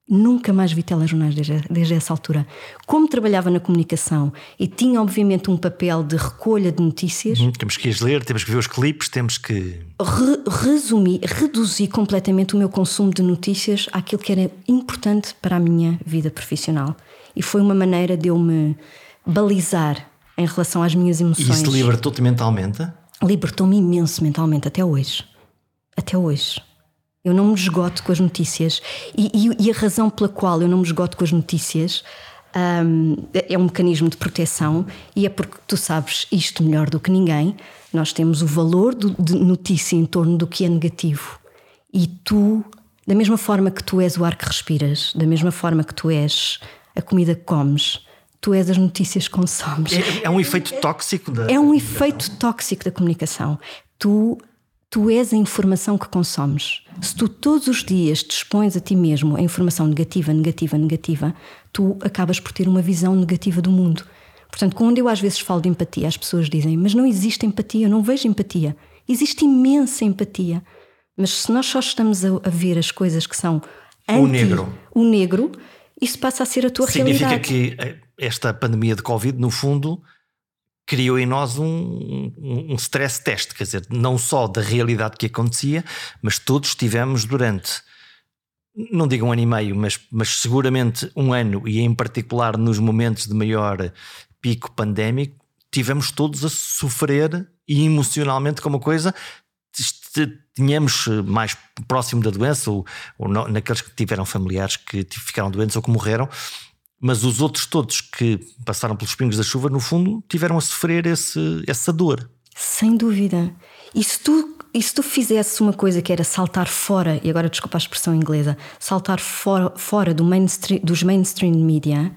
S2: Nunca mais vi telejornais desde, desde essa altura. Como trabalhava na comunicação e tinha, obviamente, um papel de recolha de notícias.
S1: Uhum, temos que as ler, temos que ver os clipes, temos que.
S2: Re resumi, reduzi completamente o meu consumo de notícias àquilo que era importante para a minha vida profissional. E foi uma maneira de eu me balizar em relação às minhas emoções. E
S1: isso libertou-te mentalmente?
S2: Libertou-me imenso mentalmente, até hoje. Até hoje. Eu não me esgoto com as notícias. E, e, e, a razão pela qual eu não me esgoto com as notícias um, é um mecanismo de proteção e é porque tu sabes isto melhor do que ninguém. Nós temos o valor do, de notícia em torno do que é negativo. E tu, da mesma forma que tu és o ar que respiras, da mesma forma que tu és a comida que comes, tu és as notícias que consomes.
S1: É, é um efeito tóxico da.
S2: É um efeito tóxico da comunicação. Tu Tu és a informação que consomes. Se tu todos os dias te expões a ti mesmo a informação negativa, negativa, negativa, tu acabas por ter uma visão negativa do mundo. Portanto, quando eu às vezes falo de empatia, as pessoas dizem: Mas não existe empatia, eu não vejo empatia. Existe imensa empatia. Mas se nós só estamos a, a ver as coisas que são anti,
S1: o negro,
S2: o negro, isso passa a ser a tua
S1: Significa
S2: realidade.
S1: Significa que eh, esta pandemia de Covid, no fundo, criou em nós um, um, um stress test, quer dizer, não só da realidade que acontecia, mas todos tivemos durante, não digo um ano e meio, mas, mas seguramente um ano, e em particular nos momentos de maior pico pandémico, tivemos todos a sofrer e emocionalmente com uma coisa tínhamos mais próximo da doença ou, ou naqueles que tiveram familiares que ficaram doentes ou que morreram mas os outros todos que passaram pelos pingos da chuva, no fundo, tiveram a sofrer esse, essa dor.
S2: Sem dúvida. E se tu, e se tu fizesse uma coisa que era saltar fora, e agora desculpa a expressão inglesa, saltar fora, fora do mainstream, dos mainstream media,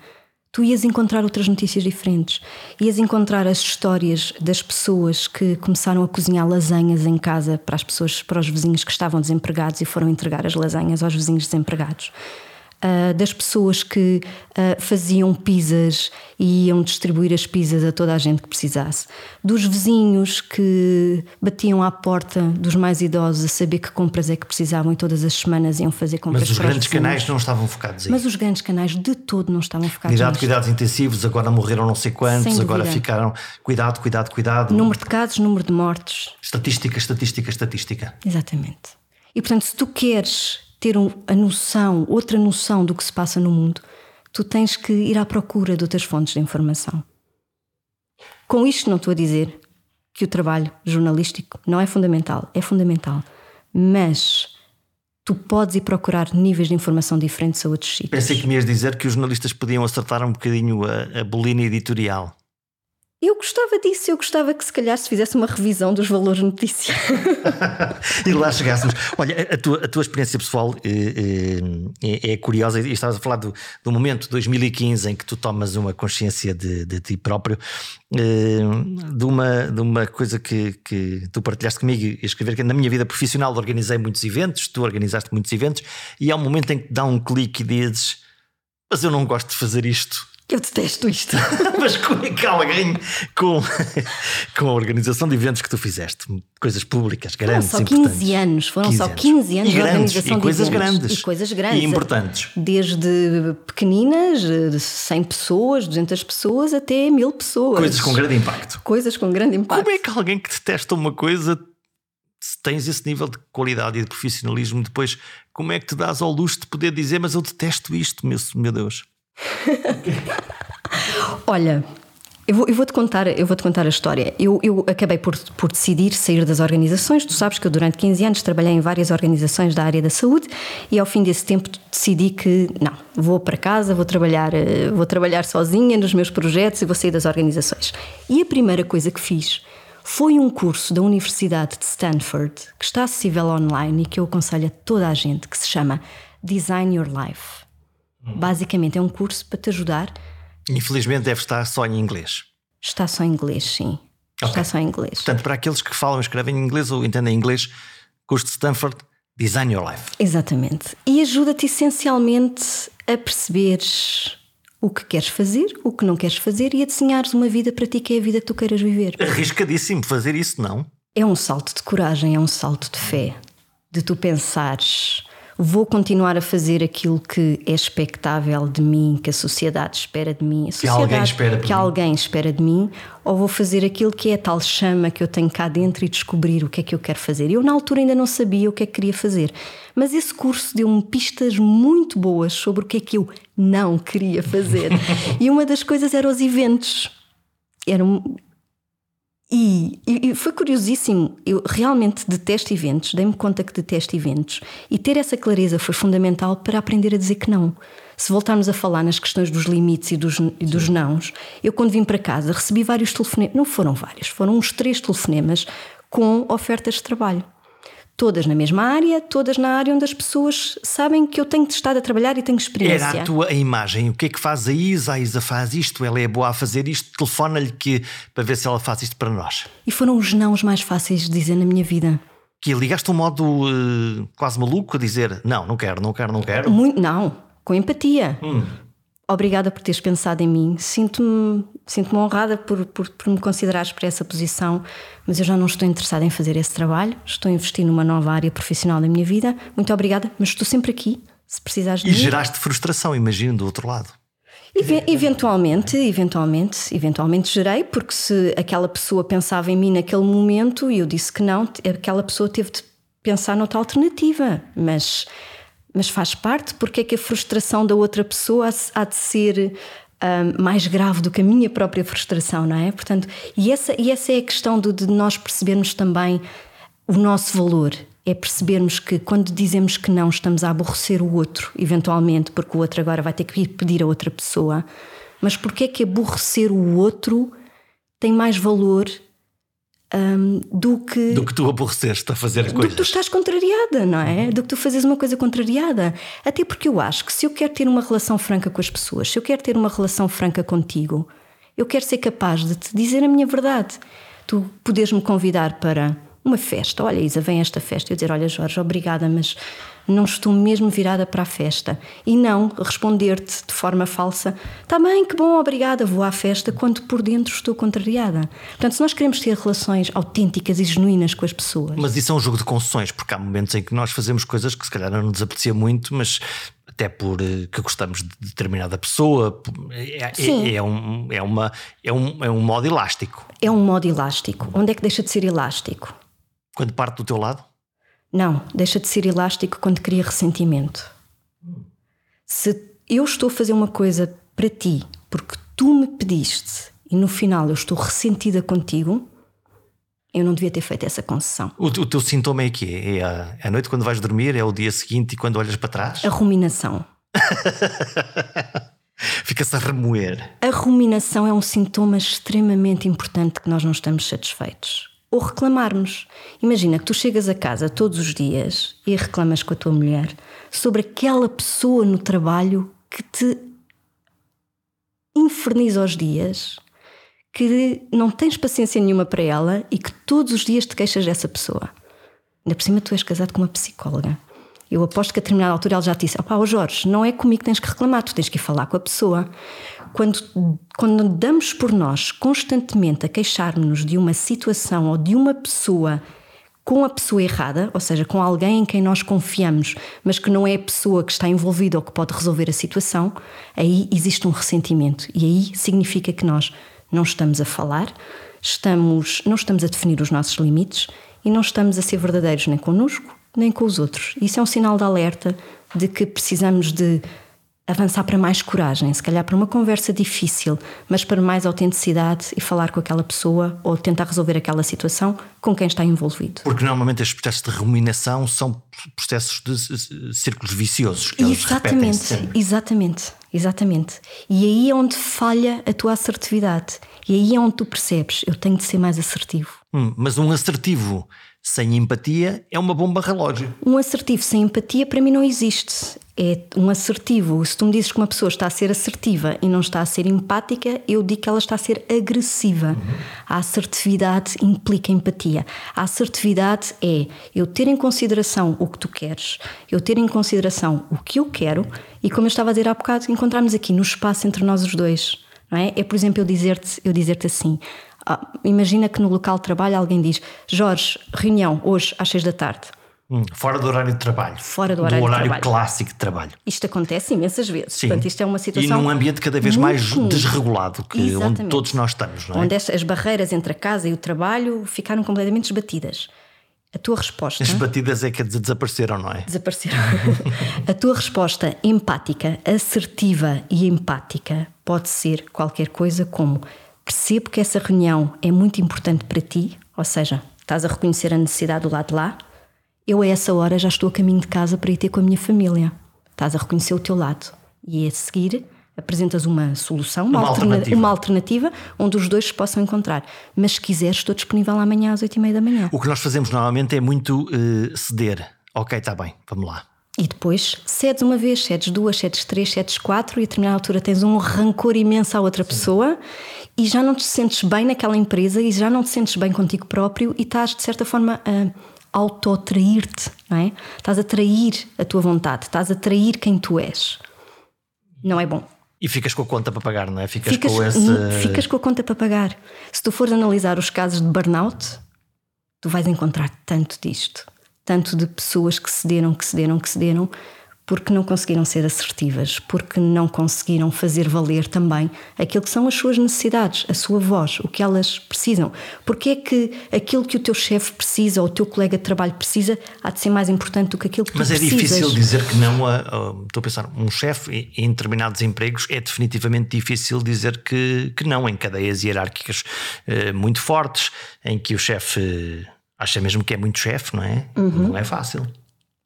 S2: tu ias encontrar outras notícias diferentes. Ias encontrar as histórias das pessoas que começaram a cozinhar lasanhas em casa para as pessoas, para os vizinhos que estavam desempregados e foram entregar as lasanhas aos vizinhos desempregados uh, das pessoas que uh, faziam pizzas e iam distribuir as pizzas a toda a gente que precisasse, dos vizinhos que batiam à porta dos mais idosos a saber que compras é que precisavam e todas as semanas iam fazer compras.
S1: Mas os grandes canais não estavam focados aí.
S2: Mas os grandes canais de todo não estavam focados.
S1: De cuidados intensivos, agora morreram não sei quantos, agora ficaram. Cuidado, cuidado, cuidado.
S2: Número de casos, número de mortes.
S1: Estatística, estatística, estatística.
S2: Exatamente. E portanto, se tu queres ter a noção, outra noção do que se passa no mundo, tu tens que ir à procura de outras fontes de informação. Com isto, não estou a dizer que o trabalho jornalístico não é fundamental, é fundamental. Mas tu podes ir procurar níveis de informação diferentes a outros sítios.
S1: Pensei que me ias dizer que os jornalistas podiam acertar um bocadinho a, a bolina editorial.
S2: Eu gostava disso, eu gostava que se calhar se fizesse uma revisão dos valores notícia.
S1: e lá chegássemos. Olha, a tua, a tua experiência pessoal é, é, é curiosa e estavas a falar do, do momento 2015 em que tu tomas uma consciência de, de ti próprio, de uma, de uma coisa que, que tu partilhaste comigo e escrever que na minha vida profissional organizei muitos eventos, tu organizaste muitos eventos e há um momento em que dá um clique e dizes mas eu não gosto de fazer isto
S2: eu detesto isto.
S1: Mas como é que alguém com, com a organização de eventos que tu fizeste, coisas públicas, grandes,
S2: foram só 15 anos, foram 15 só 15 anos,
S1: de
S2: organização
S1: e coisas
S2: de eventos.
S1: Grandes.
S2: E coisas grandes.
S1: E importantes.
S2: Desde pequeninas, de 100 pessoas, 200 pessoas, até mil pessoas.
S1: Coisas com grande impacto.
S2: Coisas com grande impacto.
S1: Como é que alguém que detesta uma coisa se tens esse nível de qualidade e de profissionalismo, depois como é que te dás ao luxo de poder dizer, mas eu detesto isto, meu, meu Deus?
S2: Olha, eu vou, eu vou, te contar, eu vou te contar a história. Eu, eu acabei por, por decidir sair das organizações. Tu sabes que eu durante 15 anos trabalhei em várias organizações da área da saúde e ao fim desse tempo decidi que não, vou para casa, vou trabalhar, eh, vou trabalhar sozinha nos meus projetos e vou sair das organizações. E a primeira coisa que fiz foi um curso da Universidade de Stanford que está acessível online e que eu aconselho a toda a gente, que se chama Design Your Life. Basicamente é um curso para te ajudar.
S1: Infelizmente deve estar só em inglês.
S2: Está só em inglês, sim. Okay. Está só em inglês.
S1: Portanto, para aqueles que falam e escrevem em inglês ou entendem inglês, curso de Stanford, Design Your Life.
S2: Exatamente. E ajuda-te essencialmente a perceberes o que queres fazer, o que não queres fazer e a desenhares uma vida para ti que é a vida que tu queiras viver.
S1: Arriscadíssimo fazer isso, não?
S2: É um salto de coragem, é um salto de fé. De tu pensares vou continuar a fazer aquilo que é expectável de mim, que a sociedade espera de mim,
S1: que alguém espera
S2: de que mim. alguém espera de mim, ou vou fazer aquilo que é a tal chama que eu tenho cá dentro e descobrir o que é que eu quero fazer. Eu na altura ainda não sabia o que é que queria fazer, mas esse curso deu-me pistas muito boas sobre o que é que eu não queria fazer. e uma das coisas eram os eventos. Era um, e, e, foi curiosíssimo. Eu realmente detesto eventos, dei-me conta que detesto eventos. E ter essa clareza foi fundamental para aprender a dizer que não. Se voltarmos a falar nas questões dos limites e dos, e dos nãos, eu quando vim para casa recebi vários telefonemas, não foram vários, foram uns três telefonemas com ofertas de trabalho todas na mesma área, todas na área onde as pessoas sabem que eu tenho estado a trabalhar e tenho experiência.
S1: Era a tua imagem. O que é que faz a Isa? A Isa faz isto, ela é boa a fazer isto, telefona-lhe que, para ver se ela faz isto para nós.
S2: E foram os nãos mais fáceis de dizer na minha vida.
S1: Que ligaste um modo uh, quase maluco a dizer não, não quero, não quero, não quero.
S2: Muito, não, com empatia. Hum. Obrigada por teres pensado em mim. Sinto-me sinto honrada por, por, por, me considerares para essa posição, mas eu já não estou interessada em fazer esse trabalho. Estou a investir numa nova área profissional da minha vida. Muito obrigada, mas estou sempre aqui. Se precisares de
S1: e
S2: mim.
S1: geraste frustração, imagino, do outro lado.
S2: Eventualmente, eventualmente, eventualmente gerei, porque se aquela pessoa pensava em mim naquele momento e eu disse que não, aquela pessoa teve de pensar noutra alternativa. Mas, mas faz parte, porque é que a frustração da outra pessoa há de ser um, mais grave do que a minha própria frustração, não é? Portanto, e essa, e essa é a questão de nós percebermos também o nosso valor é percebermos que quando dizemos que não, estamos a aborrecer o outro, eventualmente, porque o outro agora vai ter que ir pedir a outra pessoa. Mas porque é que aborrecer o outro tem mais valor um, do que.
S1: Do que tu aborreceste a fazer a coisa.
S2: Do que tu estás contrariada, não é? Do que tu fazes uma coisa contrariada. Até porque eu acho que se eu quero ter uma relação franca com as pessoas, se eu quero ter uma relação franca contigo, eu quero ser capaz de te dizer a minha verdade. Tu podes me convidar para uma festa. Olha, Isa, vem esta festa. Eu dizer, olha, Jorge, obrigada, mas não estou mesmo virada para a festa. E não responder-te de forma falsa, está bem, que bom, obrigada, vou à festa, quando por dentro estou contrariada. Portanto, se nós queremos ter relações autênticas e genuínas com as pessoas.
S1: Mas isso é um jogo de concessões, porque há momentos em que nós fazemos coisas que se calhar não nos apetecia muito, mas até por eh, que gostamos de determinada pessoa, é, é, é, um, é, uma, é, um, é um modo elástico.
S2: É um modo elástico. Onde é que deixa de ser elástico?
S1: Quando parte do teu lado?
S2: Não, deixa de ser elástico quando cria ressentimento. Se eu estou a fazer uma coisa para ti porque tu me pediste e no final eu estou ressentida contigo, eu não devia ter feito essa concessão.
S1: O, o teu sintoma é que é a, a noite quando vais dormir, é o dia seguinte e quando olhas para trás?
S2: A ruminação.
S1: Fica-se a remoer.
S2: A ruminação é um sintoma extremamente importante que nós não estamos satisfeitos ou reclamarmos. Imagina que tu chegas a casa todos os dias e reclamas com a tua mulher sobre aquela pessoa no trabalho que te inferniza os dias, que não tens paciência nenhuma para ela e que todos os dias te queixas dessa pessoa. Ainda por cima, tu és casado com uma psicóloga. Eu aposto que a determinada altura ela já te disse: opá, oh Jorge, não é comigo que tens que reclamar, tu tens que ir falar com a pessoa. Quando, quando damos por nós constantemente a queixar-nos de uma situação ou de uma pessoa com a pessoa errada, ou seja, com alguém em quem nós confiamos, mas que não é a pessoa que está envolvida ou que pode resolver a situação, aí existe um ressentimento. E aí significa que nós não estamos a falar, estamos, não estamos a definir os nossos limites e não estamos a ser verdadeiros nem connosco nem com os outros. Isso é um sinal de alerta de que precisamos de avançar para mais coragem, se calhar para uma conversa difícil, mas para mais autenticidade e falar com aquela pessoa ou tentar resolver aquela situação com quem está envolvido.
S1: Porque normalmente estes processos de ruminação são processos de círculos viciosos que
S2: exatamente, exatamente, exatamente. E aí é onde falha a tua assertividade. E aí é onde tu percebes, eu tenho de ser mais assertivo.
S1: Hum, mas um assertivo sem empatia é uma bomba relógio.
S2: Um assertivo sem empatia para mim não existe. É um assertivo. Se tu me dizes que uma pessoa está a ser assertiva e não está a ser empática, eu digo que ela está a ser agressiva. Uhum. A assertividade implica empatia. A assertividade é eu ter em consideração o que tu queres, eu ter em consideração o que eu quero e, como eu estava a dizer há bocado, encontrarmos aqui no espaço entre nós os dois. Não é? é, por exemplo, eu dizer-te eu dizer assim: ah, imagina que no local de trabalho alguém diz: Jorge, reunião hoje às seis da tarde.
S1: Hum, fora do horário de trabalho.
S2: Fora do horário,
S1: do horário
S2: de trabalho.
S1: clássico de trabalho.
S2: Isto acontece imensas vezes.
S1: Sim.
S2: Portanto, isto é uma situação.
S1: E num ambiente cada vez mais comum. desregulado, que,
S2: Exatamente.
S1: onde todos nós estamos. Não é?
S2: Onde as barreiras entre a casa e o trabalho ficaram completamente esbatidas. A tua resposta.
S1: As batidas é que desapareceram, não é?
S2: Desapareceram. a tua resposta empática, assertiva e empática pode ser qualquer coisa como percebo que essa reunião é muito importante para ti, ou seja, estás a reconhecer a necessidade do lado de lá, eu a essa hora já estou a caminho de casa para ir ter com a minha família. Estás a reconhecer o teu lado. E a seguir apresentas uma solução, uma,
S1: uma, alternativa.
S2: uma alternativa onde os dois se possam encontrar. Mas se quiseres, estou disponível amanhã às oito e meia da manhã.
S1: O que nós fazemos normalmente é muito uh, ceder. Ok, está bem, vamos lá.
S2: E depois cedes uma vez, cedes duas, cedes três, cedes quatro, e a determinada altura tens um rancor imenso à outra Sim. pessoa e já não te sentes bem naquela empresa e já não te sentes bem contigo próprio e estás, de certa forma, a, auto-trair-te, não é? Estás a trair a tua vontade, estás a trair quem tu és. Não é bom.
S1: E ficas com a conta para pagar, não é? Ficas,
S2: Ficas,
S1: com esse.
S2: ficas com a conta para pagar. Se tu fores analisar os casos de burnout, tu vais encontrar tanto disto. Tanto de pessoas que cederam, que cederam, que cederam, porque não conseguiram ser assertivas, porque não conseguiram fazer valer também aquilo que são as suas necessidades, a sua voz, o que elas precisam. Porque é que aquilo que o teu chefe precisa ou o teu colega de trabalho precisa há de ser mais importante do que aquilo que
S1: Mas
S2: tu
S1: é
S2: precisas.
S1: difícil dizer que não a, a- Estou a pensar, um chefe em determinados empregos é definitivamente difícil dizer que, que não, em cadeias hierárquicas eh, muito fortes, em que o chefe acha mesmo que é muito chefe, não é?
S2: Uhum.
S1: Não é fácil.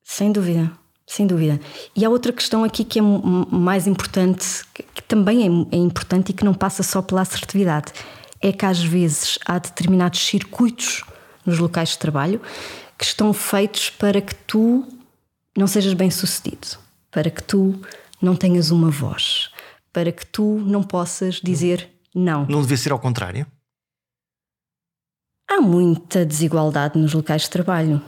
S2: Sem dúvida, sem dúvida. E há outra questão aqui que é mais importante, que que também é, é importante e que não passa só pela assertividade. É que às vezes há determinados circuitos nos locais de trabalho que estão feitos para que tu não sejas bem sucedido, para que tu não tenhas uma voz, para que tu não possas dizer não.
S1: Não devia ser ao contrário?
S2: Há muita desigualdade nos locais de trabalho,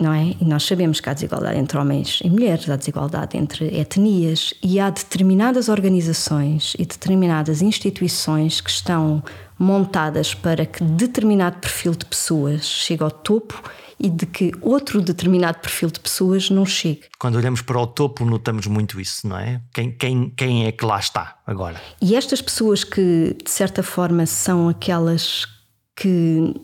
S2: não é? E nós sabemos que há desigualdade entre homens e mulheres, há desigualdade entre etnias e há determinadas organizações e determinadas instituições que estão montadas para que determinado perfil de pessoas chegue ao topo e de que outro determinado perfil de pessoas não chegue.
S1: Quando olhamos para o topo, notamos muito isso, não é? Quem, quem, quem é que lá está agora?
S2: E estas pessoas que, de certa forma, são aquelas que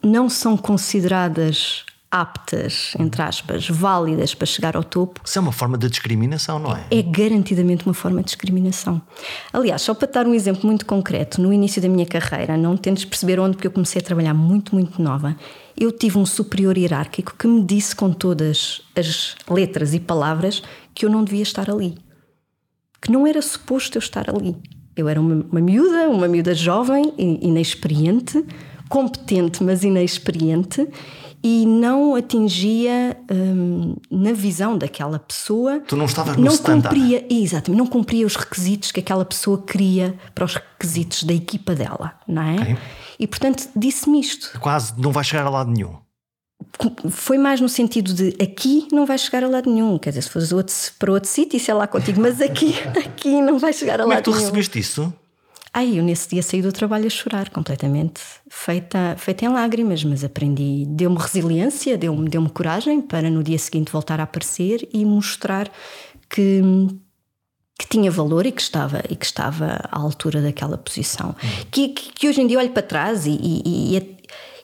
S2: não são consideradas aptas, entre aspas, válidas para chegar ao topo,
S1: Isso é uma forma de discriminação, não é?
S2: é garantidamente uma forma de discriminação. Aliás, só para dar um exemplo muito concreto, no início da minha carreira, não tentes perceber onde, porque eu comecei a trabalhar muito, muito nova, eu tive um superior hierárquico que me disse com todas as letras e palavras que eu não devia estar ali. Que não era suposto eu estar ali. Eu era uma, uma miúda, uma miúda jovem, inexperiente, competente, mas inexperiente, e não atingia hum, na visão daquela pessoa.
S1: Tu não estavas no
S2: não
S1: standard.
S2: cumpria, exatamente, não cumpria os requisitos que aquela pessoa queria para os requisitos da equipa dela, não é?
S1: Ok.
S2: E portanto disse-me isto.
S1: Quase não vai chegar a lado nenhum.
S2: Foi mais no sentido de aqui não vai chegar a lado nenhum. Quer dizer, se fores outro, para outro sítio, é lá contigo, mas aqui, aqui não vai chegar a
S1: Como é
S2: lado
S1: que tu
S2: nenhum.
S1: recebeste isso?
S2: Ai, eu nesse dia saí do trabalho a chorar, completamente feita, feita em lágrimas, mas aprendi, deu-me resiliência, deu-me deu coragem para no dia seguinte voltar a aparecer e mostrar que, que tinha valor e que estava, e que estava à altura daquela posição. Que, que, que hoje em dia olho para trás e, e, e,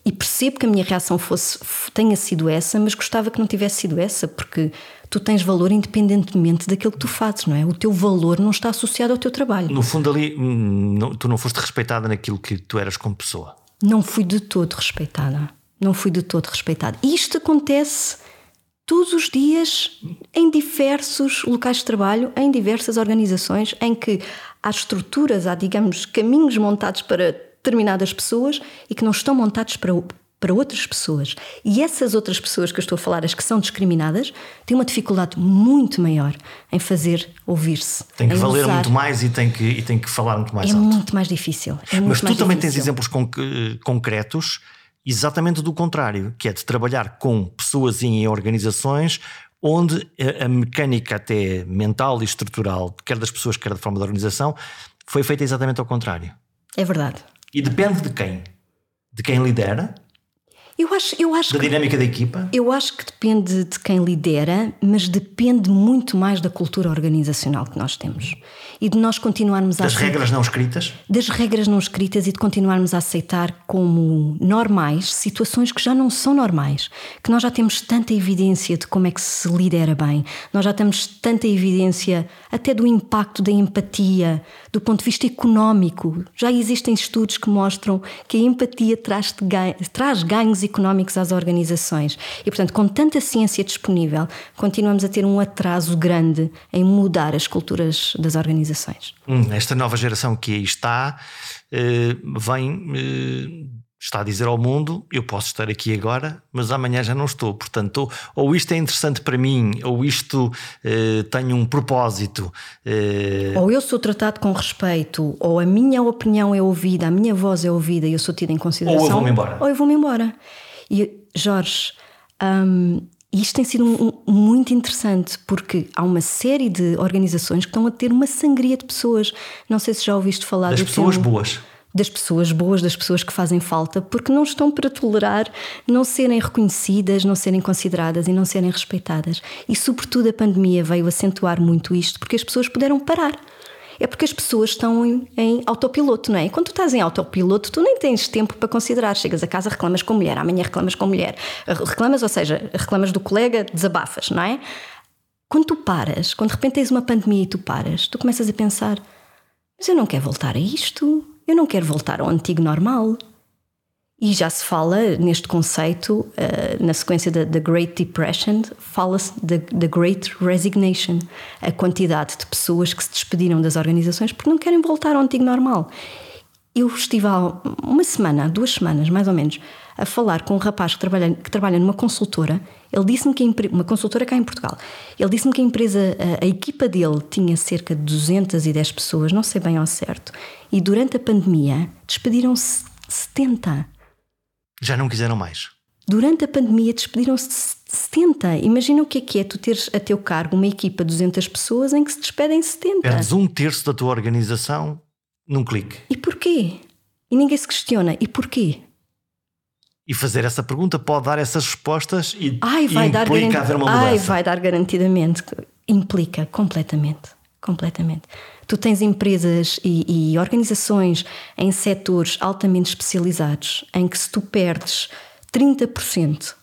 S2: e percebo que a minha reação fosse, tenha sido essa, mas gostava que não tivesse sido essa, porque tu tens valor independentemente daquilo que tu fazes, não é? O teu valor não está associado ao teu trabalho.
S1: No fundo, ali, hum, não- tu não foste respeitada naquilo que tu eras como pessoa.
S2: Não fui de todo respeitada. Não fui de todo respeitada. E isto acontece todos os dias em diversos locais de trabalho, em diversas organizações, em que há estruturas, há, digamos, caminhos montados para determinadas pessoas e que não estão montados para, o- para outras pessoas. E essas outras pessoas que eu estou a falar, as que são discriminadas, têm uma dificuldade muito maior em fazer ouvir-se.
S1: Tem que valer
S2: usar.
S1: muito mais e tem que, e tem que falar muito mais
S2: É
S1: alto.
S2: muito mais difícil. É muito
S1: Mas tu
S2: mais
S1: também tens
S2: difícil.
S1: exemplos conc- concretos exatamente do contrário, que é de trabalhar com pessoas e em organizações onde a, a mecânica até mental e estrutural, quer das pessoas, quer da forma da organização, foi feita exatamente ao contrário.
S2: É verdade.
S1: E depende de quem? De quem lidera,
S2: Eu acho, eu acho
S1: da
S2: que
S1: dinâmica da equipa.
S2: Eu acho que depende de quem lidera, mas depende muito mais da cultura organizacional que nós temos. E de nós continuarmos a
S1: Das regras não escritas,
S2: das regras não escritas e de continuarmos a aceitar como normais situações que já não são normais. Que nós já temos tanta evidência de como é que se lidera bem, nós já temos tanta evidência até do impacto da empatia, do ponto de vista económico. Já existem estudos que mostram que a empatia traz, ganho, traz ganhos económicos às organizações. E, portanto, com tanta ciência disponível, continuamos a ter um atraso grande em mudar as culturas das organizações.
S1: Hum, esta nova geração que aí está eh, vem. eh, Está a dizer ao mundo: eu posso estar aqui agora, mas amanhã já não estou. Portanto, ou, ou isto é interessante para mim, ou isto eh, tem um propósito. eh,
S2: Ou eu sou tratado com respeito, ou a minha opinião é ouvida, a minha voz é ouvida e eu sou tida em consideração.
S1: Ou eu vou-me embora.
S2: Ou eu vou-me embora. E, Jorge, Um, e isto tem sido um, um, muito interessante porque há uma série de organizações que estão a ter uma sangria de pessoas. Não sei se já ouviste falar
S1: das pessoas termo, boas.
S2: Das pessoas boas, das pessoas que fazem falta, porque não estão para tolerar não serem reconhecidas, não serem consideradas e não serem respeitadas. E, sobretudo, a pandemia veio acentuar muito isto porque as pessoas puderam parar é porque as pessoas estão em, em autopiloto, não é? E quando tu estás em autopiloto, tu nem tens tempo para considerar. Chegas a casa, reclamas com a mulher, amanhã reclamas com a mulher. Reclamas, ou seja, reclamas do colega, desabafas, não é? Quando tu paras, quando de repente tens uma pandemia e tu paras, tu começas a pensar: mas eu não quero voltar a isto, eu não quero voltar ao antigo normal. E já se fala neste conceito, uh, na sequência da, Great Depression, fala-se da Great Resignation a quantidade de pessoas que se despediram das organizações porque não querem voltar ao antigo normal. Eu estive há uma semana, duas semanas mais ou menos, a falar com um rapaz que trabalha, que trabalha numa consultora. Ele disse-me que a, uma consultora cá em Portugal. Ele disse-me que a empresa, a, a, equipa dele tinha cerca de 210 pessoas, não sei bem ao certo, e durante a pandemia despediram-se 70.
S1: Já não quiseram mais.
S2: Durante a pandemia despediram-se de 70. Imagina o que é que é tu teres a teu cargo uma equipa de 200 pessoas em que se despedem 70.
S1: Perdes um terço da tua organização num clique.
S2: E porquê? E ninguém se questiona. E porquê?
S1: E fazer essa pergunta pode dar essas respostas e,
S2: Ai, vai
S1: e
S2: dar
S1: implica garant... haver uma mudança.
S2: Ai, vai dar garantidamente. Implica completamente. Completamente. Tu tens empresas e, e organizações em setores altamente especializados em que se tu perdes 30%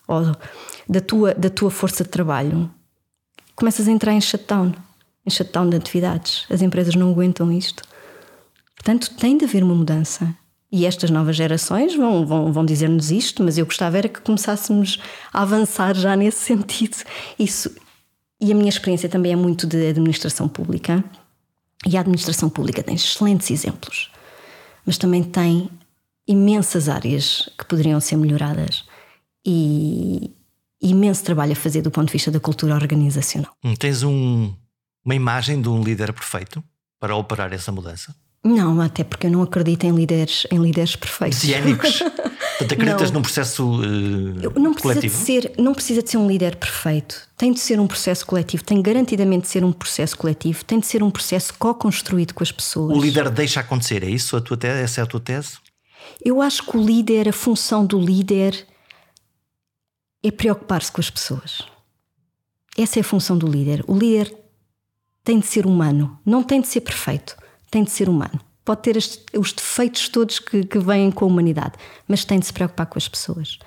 S2: da tua, da tua força de trabalho, começas a entrar em shutdown, em shutdown de atividades. As empresas não aguentam isto. Portanto, tem de haver uma mudança. E estas novas gerações vão, vão, vão dizer-nos isto, mas eu gostava era que começássemos a avançar já nesse sentido. Isso, e a minha experiência também é muito de administração pública. E a administração pública tem excelentes exemplos, mas também tem imensas áreas que poderiam ser melhoradas e imenso trabalho a fazer do ponto de vista da cultura organizacional.
S1: Hum, tens um, uma imagem de um líder perfeito para operar essa mudança?
S2: Não, até porque eu não acredito em líderes, em líderes perfeitos.
S1: Messiânicos. Portanto, acreditas num processo uh,
S2: não
S1: precisa
S2: coletivo? De ser, não precisa de ser um líder perfeito. Tem de ser um processo coletivo. Tem garantidamente de ser um processo coletivo. Tem de ser um processo co-construído com as pessoas.
S1: O líder deixa acontecer, é isso? A tua tese, essa é a tua tese?
S2: Eu acho que o líder, a função do líder é preocupar-se com as pessoas. Essa é a função do líder. O líder tem de ser humano, não tem de ser perfeito tem de ser humano. Pode ter os defeitos todos que, que vêm com a humanidade, mas tem de se preocupar com as pessoas.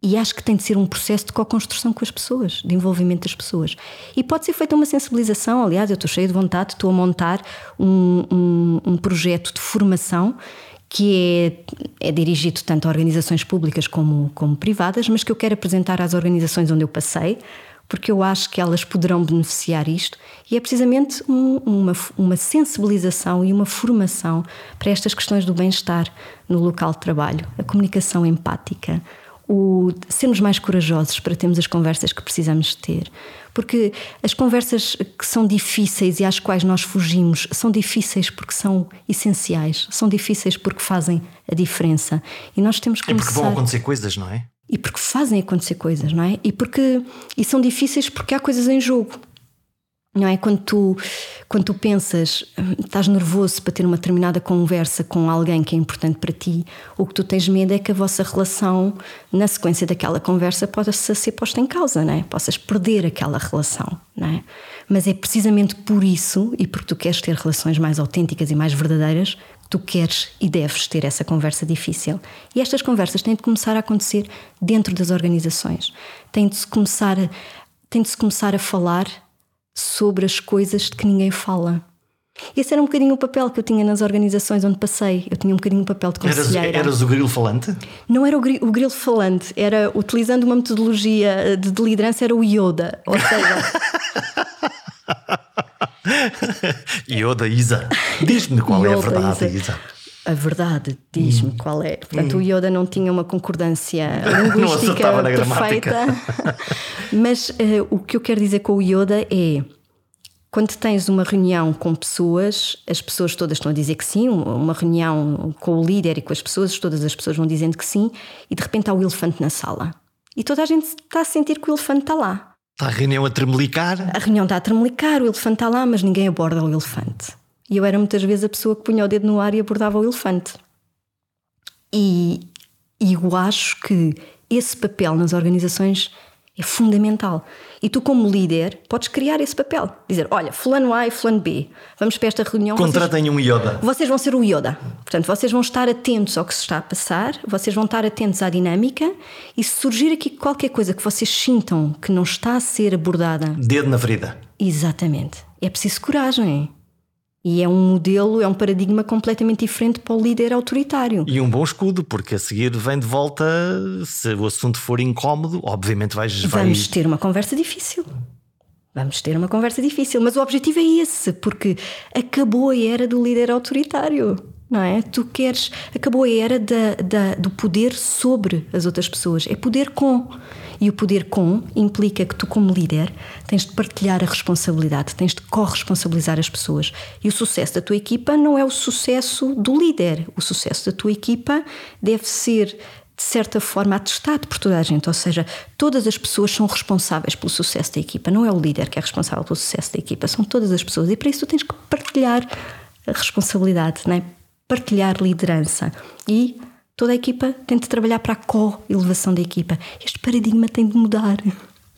S2: E acho que tem de ser um processo de co-construção com as pessoas, de envolvimento das pessoas. E pode ser feita uma sensibilização. Aliás, eu estou cheia de vontade, estou a montar um, um, um projeto de formação que é, é, dirigido tanto a organizações públicas como, como privadas, mas que eu quero apresentar às organizações onde eu passei, porque eu acho que elas poderão beneficiar isto, e é precisamente um, uma, uma sensibilização e uma formação para estas questões do bem-estar no local de trabalho, a comunicação empática, o sermos mais corajosos para termos as conversas que precisamos ter. Porque as conversas que são difíceis e às quais nós fugimos são difíceis porque são essenciais, são difíceis porque fazem a diferença. E nós temos que.
S1: É porque vão acontecer coisas, não é?
S2: E porque fazem acontecer coisas, não é? E porque e são difíceis porque há coisas em jogo. Não é quando tu quando tu pensas, estás nervoso para ter uma determinada conversa com alguém que é importante para ti, o que tu tens medo é que a vossa relação na sequência daquela conversa possa ser posta em causa, não é? Possas perder aquela relação, não é? Mas é precisamente por isso e porque tu queres ter relações mais autênticas e mais verdadeiras tu queres e deves ter essa conversa difícil. E estas conversas têm de começar a acontecer dentro das organizações. Tem de se começar a, tem de se começar a falar sobre as coisas de que ninguém fala. Esse era um bocadinho o papel que eu tinha nas organizações onde passei. Eu tinha um bocadinho o papel de conselheira.
S1: Eras, eras o grilo falante?
S2: Não era o grilo, o grilo, falante, era utilizando uma metodologia de, de liderança, era o Yoda. Ou seja.
S1: Yoda, Isa, diz-me qual Yoda, é a verdade, Isa. Isa.
S2: A verdade, diz-me hum. qual é. Portanto, hum. o Yoda não tinha uma concordância linguística perfeita. Mas uh, o que eu quero dizer com o Yoda é quando tens uma reunião com pessoas, as pessoas todas estão a dizer que sim, uma reunião com o líder e com as pessoas, todas as pessoas vão dizendo que sim, e de repente há o elefante na sala. E toda a gente está a sentir que o elefante está lá.
S1: Está a reunião a tremelicar?
S2: A reunião está a tremelicar, o elefante está lá, mas ninguém aborda o elefante. E eu era muitas vezes a pessoa que punha o dedo no ar e abordava o elefante. E, e eu acho que esse papel nas organizações é fundamental. E tu, como líder, podes criar esse papel. Dizer: olha, fulano A e fulano B, vamos para esta reunião.
S1: Contratem um Yoda.
S2: Vocês vão ser o Yoda. Portanto, vocês vão estar atentos ao que se está a passar, vocês vão estar atentos à dinâmica e se surgir aqui qualquer coisa que vocês sintam que não está a ser abordada.
S1: Dedo na ferida.
S2: Exatamente. É preciso coragem. E é um modelo, é um paradigma completamente diferente para o líder autoritário.
S1: E um bom escudo, porque a seguir vem de volta, se o assunto for incómodo, obviamente vais.
S2: Vamos ter uma conversa difícil. Vamos ter uma conversa difícil, mas o objetivo é esse, porque acabou a era do líder autoritário, não é? Tu queres. Acabou a era da, da, do poder sobre as outras pessoas, é poder com. E o poder com implica que tu, como líder, tens de partilhar a responsabilidade, tens de corresponsabilizar as pessoas. E o sucesso da tua equipa não é o sucesso do líder. O sucesso da tua equipa deve ser de certa forma atestado por toda a gente, ou seja, todas as pessoas são responsáveis pelo sucesso da equipa, não é o líder que é responsável pelo sucesso da equipa, são todas as pessoas e para isso tu tens que partilhar a responsabilidade, não é? Partilhar liderança e Toda a equipa tem de trabalhar para a co-elevação da equipa. Este paradigma tem de mudar.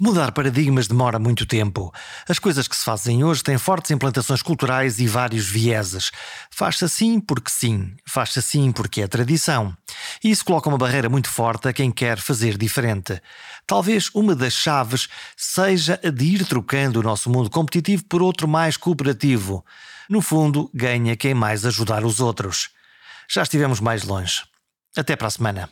S1: Mudar paradigmas demora muito tempo. As coisas que se fazem hoje têm fortes implantações culturais e vários vieses. Faz-se assim porque sim, faz-se assim porque é tradição. E isso coloca uma barreira muito forte a quem quer fazer diferente. Talvez uma das chaves seja a de ir trocando o nosso mundo competitivo por outro mais cooperativo. No fundo, ganha quem mais ajudar os outros. Já estivemos mais longe. Até para a semana.